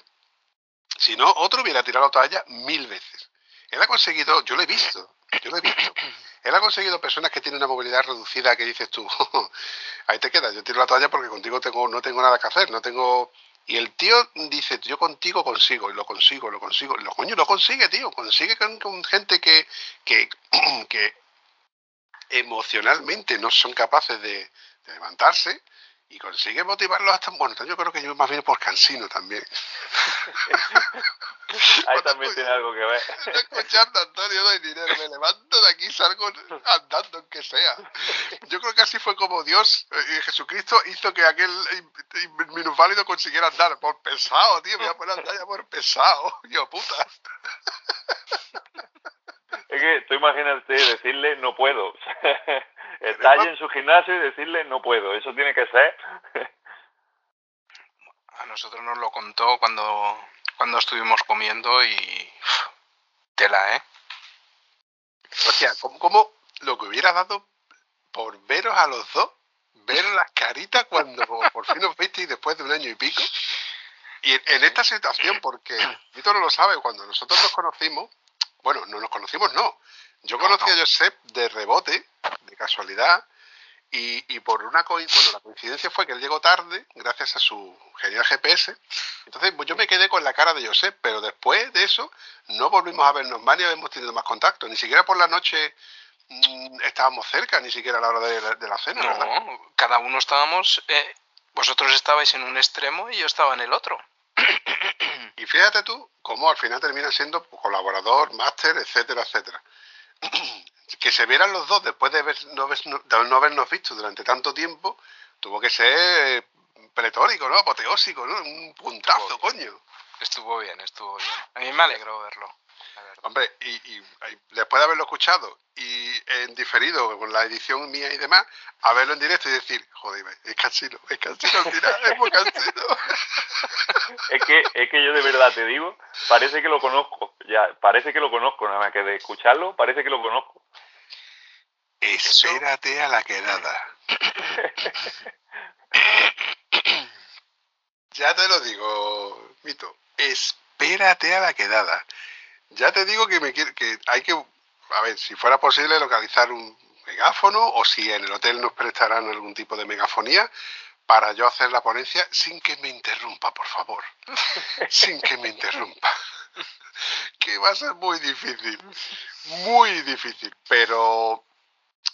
Si no, otro hubiera tirado la toalla mil veces. Él ha conseguido, yo lo he visto, yo lo he visto. Él ha conseguido personas que tienen una movilidad reducida que dices tú, (laughs) ahí te quedas, yo tiro la toalla porque contigo tengo, no tengo nada que hacer, no tengo... Y el tío dice, yo contigo consigo, y lo consigo, lo consigo. Lo coño, lo consigue, tío. Consigue con, con gente que, que, (clears throat) que emocionalmente no son capaces de, de levantarse y consigue motivarlos hasta... Bueno, yo creo que yo más bien por cansino también. (laughs) Ahí también tiene algo que ver. Estoy escuchando Antonio, doy dinero, me levanto de aquí, salgo andando, aunque sea. Yo creo que así fue como Dios, eh, Jesucristo, hizo que aquel in- in- minusválido consiguiera andar. Por pesado, tío, me voy a poner a andar ya por pesado. (laughs) Yo, puta. Es que tú imagínate decirle no puedo. (laughs) Está allí en su gimnasio y decirle no puedo. Eso tiene que ser. A nosotros nos lo contó cuando, cuando estuvimos comiendo y... Tela, ¿eh? Hostia, ¿cómo, cómo lo que hubiera dado por veros a los dos? Ver las caritas cuando por fin os visteis después de un año y pico. Y en, esta situación, porque Vito no lo sabe, cuando nosotros nos conocimos, bueno, no nos conocimos, no. Yo conocí a Josep de rebote, de casualidad, y, y por una coi- bueno, la coincidencia fue que él llegó tarde, gracias a su genial GPS. Entonces, pues yo me quedé con la cara de Josep, pero después de eso no volvimos a vernos más ni habíamos tenido más contacto. Ni siquiera por la noche mm, estábamos cerca, ni siquiera a la hora de, la- de la cena, ¿verdad? No, cada uno estábamos... eh, vosotros estabais en un extremo y yo estaba en el otro. Y fíjate tú cómo al final termina siendo pues, colaborador, máster, etcétera, etcétera. (clears throat) que se vieran los dos después de, ver- no, haber- de no habernos visto durante tanto tiempo, tuvo que ser pletórico, ¿no? Apoteósico, ¿no? Un puntazo, coño. Estuvo bien, estuvo bien. A mí me alegró verlo. Hombre, y, y- y después de haberlo escuchado y en diferido con la edición mía y demás, a verlo en directo y decir, joder, es cansino, es cansino al final, es muy cansino. (laughs) Es que, es que yo de verdad te digo, parece que lo conozco. Ya, parece que lo conozco, nada más que de escucharlo, parece que lo conozco. Espérate a la quedada. (coughs) ya te lo digo, Mito. Espérate a la quedada. Ya te digo que me quiero, que hay que, a ver, si fuera posible localizar un megáfono o si en el hotel nos prestarán algún tipo de megafonía para yo hacer la ponencia sin que me interrumpa, por favor. (laughs) sin que me interrumpa. que va a ser muy difícil. Muy difícil. Pero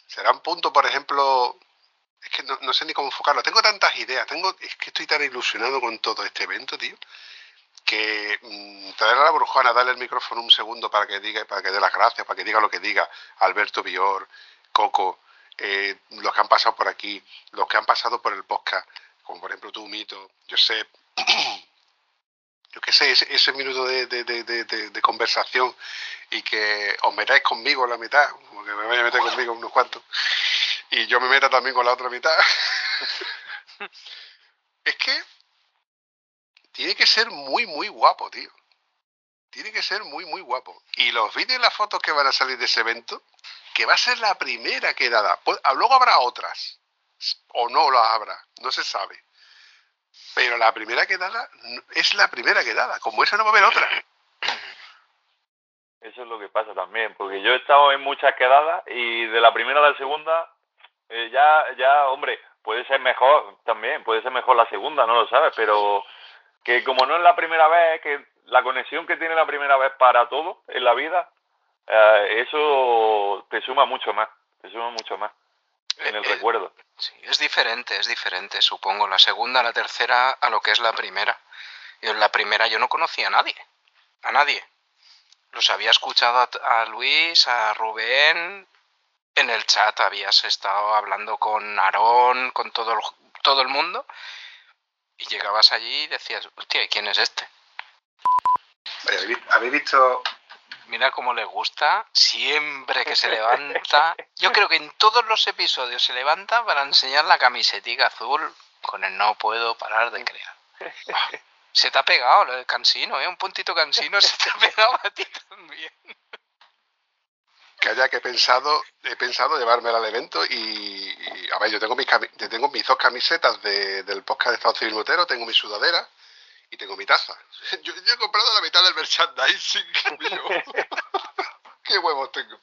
será un punto, por ejemplo, es que no, no sé ni cómo enfocarlo. Tengo tantas ideas, tengo, es que estoy tan ilusionado con todo este evento, tío, que mm, traer a la brujana, darle el micrófono un segundo para que diga, para que dé las gracias, para que diga lo que diga, Alberto Bior, Coco, eh, los que han pasado por aquí, los que han pasado por el podcast, como por ejemplo tú, Mito, Josep, (clears throat) yo qué sé, ese, ese minuto de, de- de- conversación y que os metáis conmigo la mitad, como que me vaya a meter conmigo unos cuantos, y yo me meta también con la otra mitad. (laughs) es que tiene que ser muy, muy guapo, tío. Tiene que ser muy, muy guapo. Y los vídeos y las fotos que van a salir de ese evento, que va a ser la primera quedada. Pu- ah, Luego habrá otras. O no las habrá. No se sabe. Pero la primera quedada es la primera quedada. Como esa no va a haber otra. Eso es lo que pasa también, porque yo he estado en muchas quedadas y de la primera a la segunda, eh, ya, ya, hombre, puede ser mejor también, puede ser mejor la segunda, no lo sabes, pero que como no es la primera vez, que la conexión que tiene la primera vez para todo en la vida, eh, eso te suma mucho más, te suma mucho más en el recuerdo. Sí, es diferente, es diferente, supongo, la segunda, la tercera a lo que es la primera. Y en la primera yo no conocía a nadie, a nadie. Los había escuchado a, a Luis, a Rubén, en el chat habías estado hablando con Aarón, con todo el, todo el mundo, y llegabas allí y decías, hostia, ¿y quién es este? ¿habéis vi- ¿Habéis visto Mira cómo le gusta, siempre que se levanta. (laughs) Yo creo que en todos los episodios se levanta para enseñar la camisetica azul con el no puedo parar de crear. Se te ha pegado lo del cansino, ¿eh? Un puntito cansino se te ha pegado a ti también. Que haya que he pensado, he pensado llevármela al evento y, y, a ver, yo tengo mis, yo tengo mis dos camisetas de- del podcast de Estado Civil Motero, tengo mi sudadera y tengo mi taza. (laughs) Yo, yo he comprado la mitad del merchandising (laughs) mío. (laughs) Qué huevos tengo.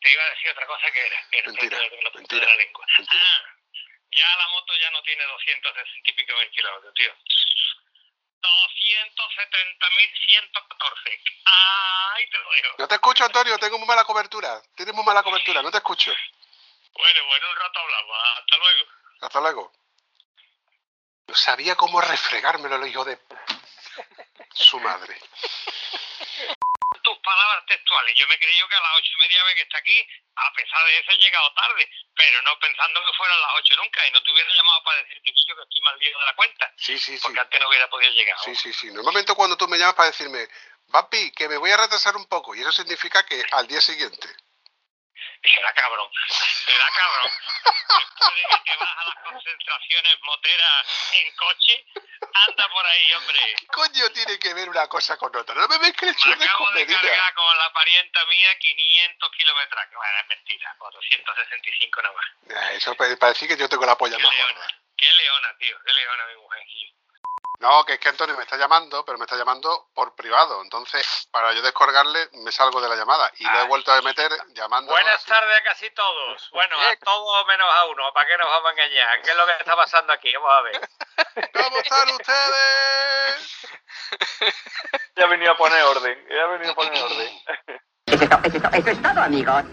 Te iba a decir otra cosa que era. que era Mentira, mentira, de la lengua. mentira. Ah, ya la moto ya no tiene 260 y pico mil kilómetros, tío. 270.114. Ay, te lo dejo. No te escucho, Antonio, tengo muy mala cobertura. Tienes muy mala cobertura, no te escucho. Bueno, bueno, un rato hablamos. Hasta luego. Hasta luego. No sabía cómo refregármelo el hijo de su madre. Palabras textuales. Yo me creí yo que a las ocho y media vez que está aquí, a pesar de eso he llegado tarde, pero no pensando que fueran las ocho nunca y no te hubiera llamado para decirte que yo que estoy mal viejo de la cuenta, Sí, sí, sí. porque antes no hubiera podido llegar. Sí, sí, sí. Normalmente cuando tú me llamas para decirme, Papi, que me voy a retrasar un poco, y eso significa que al día siguiente. Será cabrón, será cabrón. Después de que te vas a las concentraciones moteras en coche, anda por ahí, hombre. ¿Qué coño tiene que ver una cosa con otra? No me mezcles Me acabo con de medida. cargar con la parienta mía 500 kilómetros. Bueno, es mentira, 465 nada más. Ah, Eso pa- para decir que yo tengo la polla más gorda. Qué leona, tío, qué leona mi mujer. tío. No, que es que Antonio me está llamando, pero me está llamando por privado. Entonces, para yo descolgarle, me salgo de la llamada. Y lo he vuelto a meter llamando. Buenas tardes a casi todos. Bueno, a (laughs) todos menos a uno. ¿Para qué nos vamos a engañar? ¿Qué es lo que está pasando aquí? Vamos a ver. (laughs) ¿Cómo están ustedes? (laughs) Ya ha venido a poner orden, ya ha venido a poner orden. Eso es, eso es todo, amigos.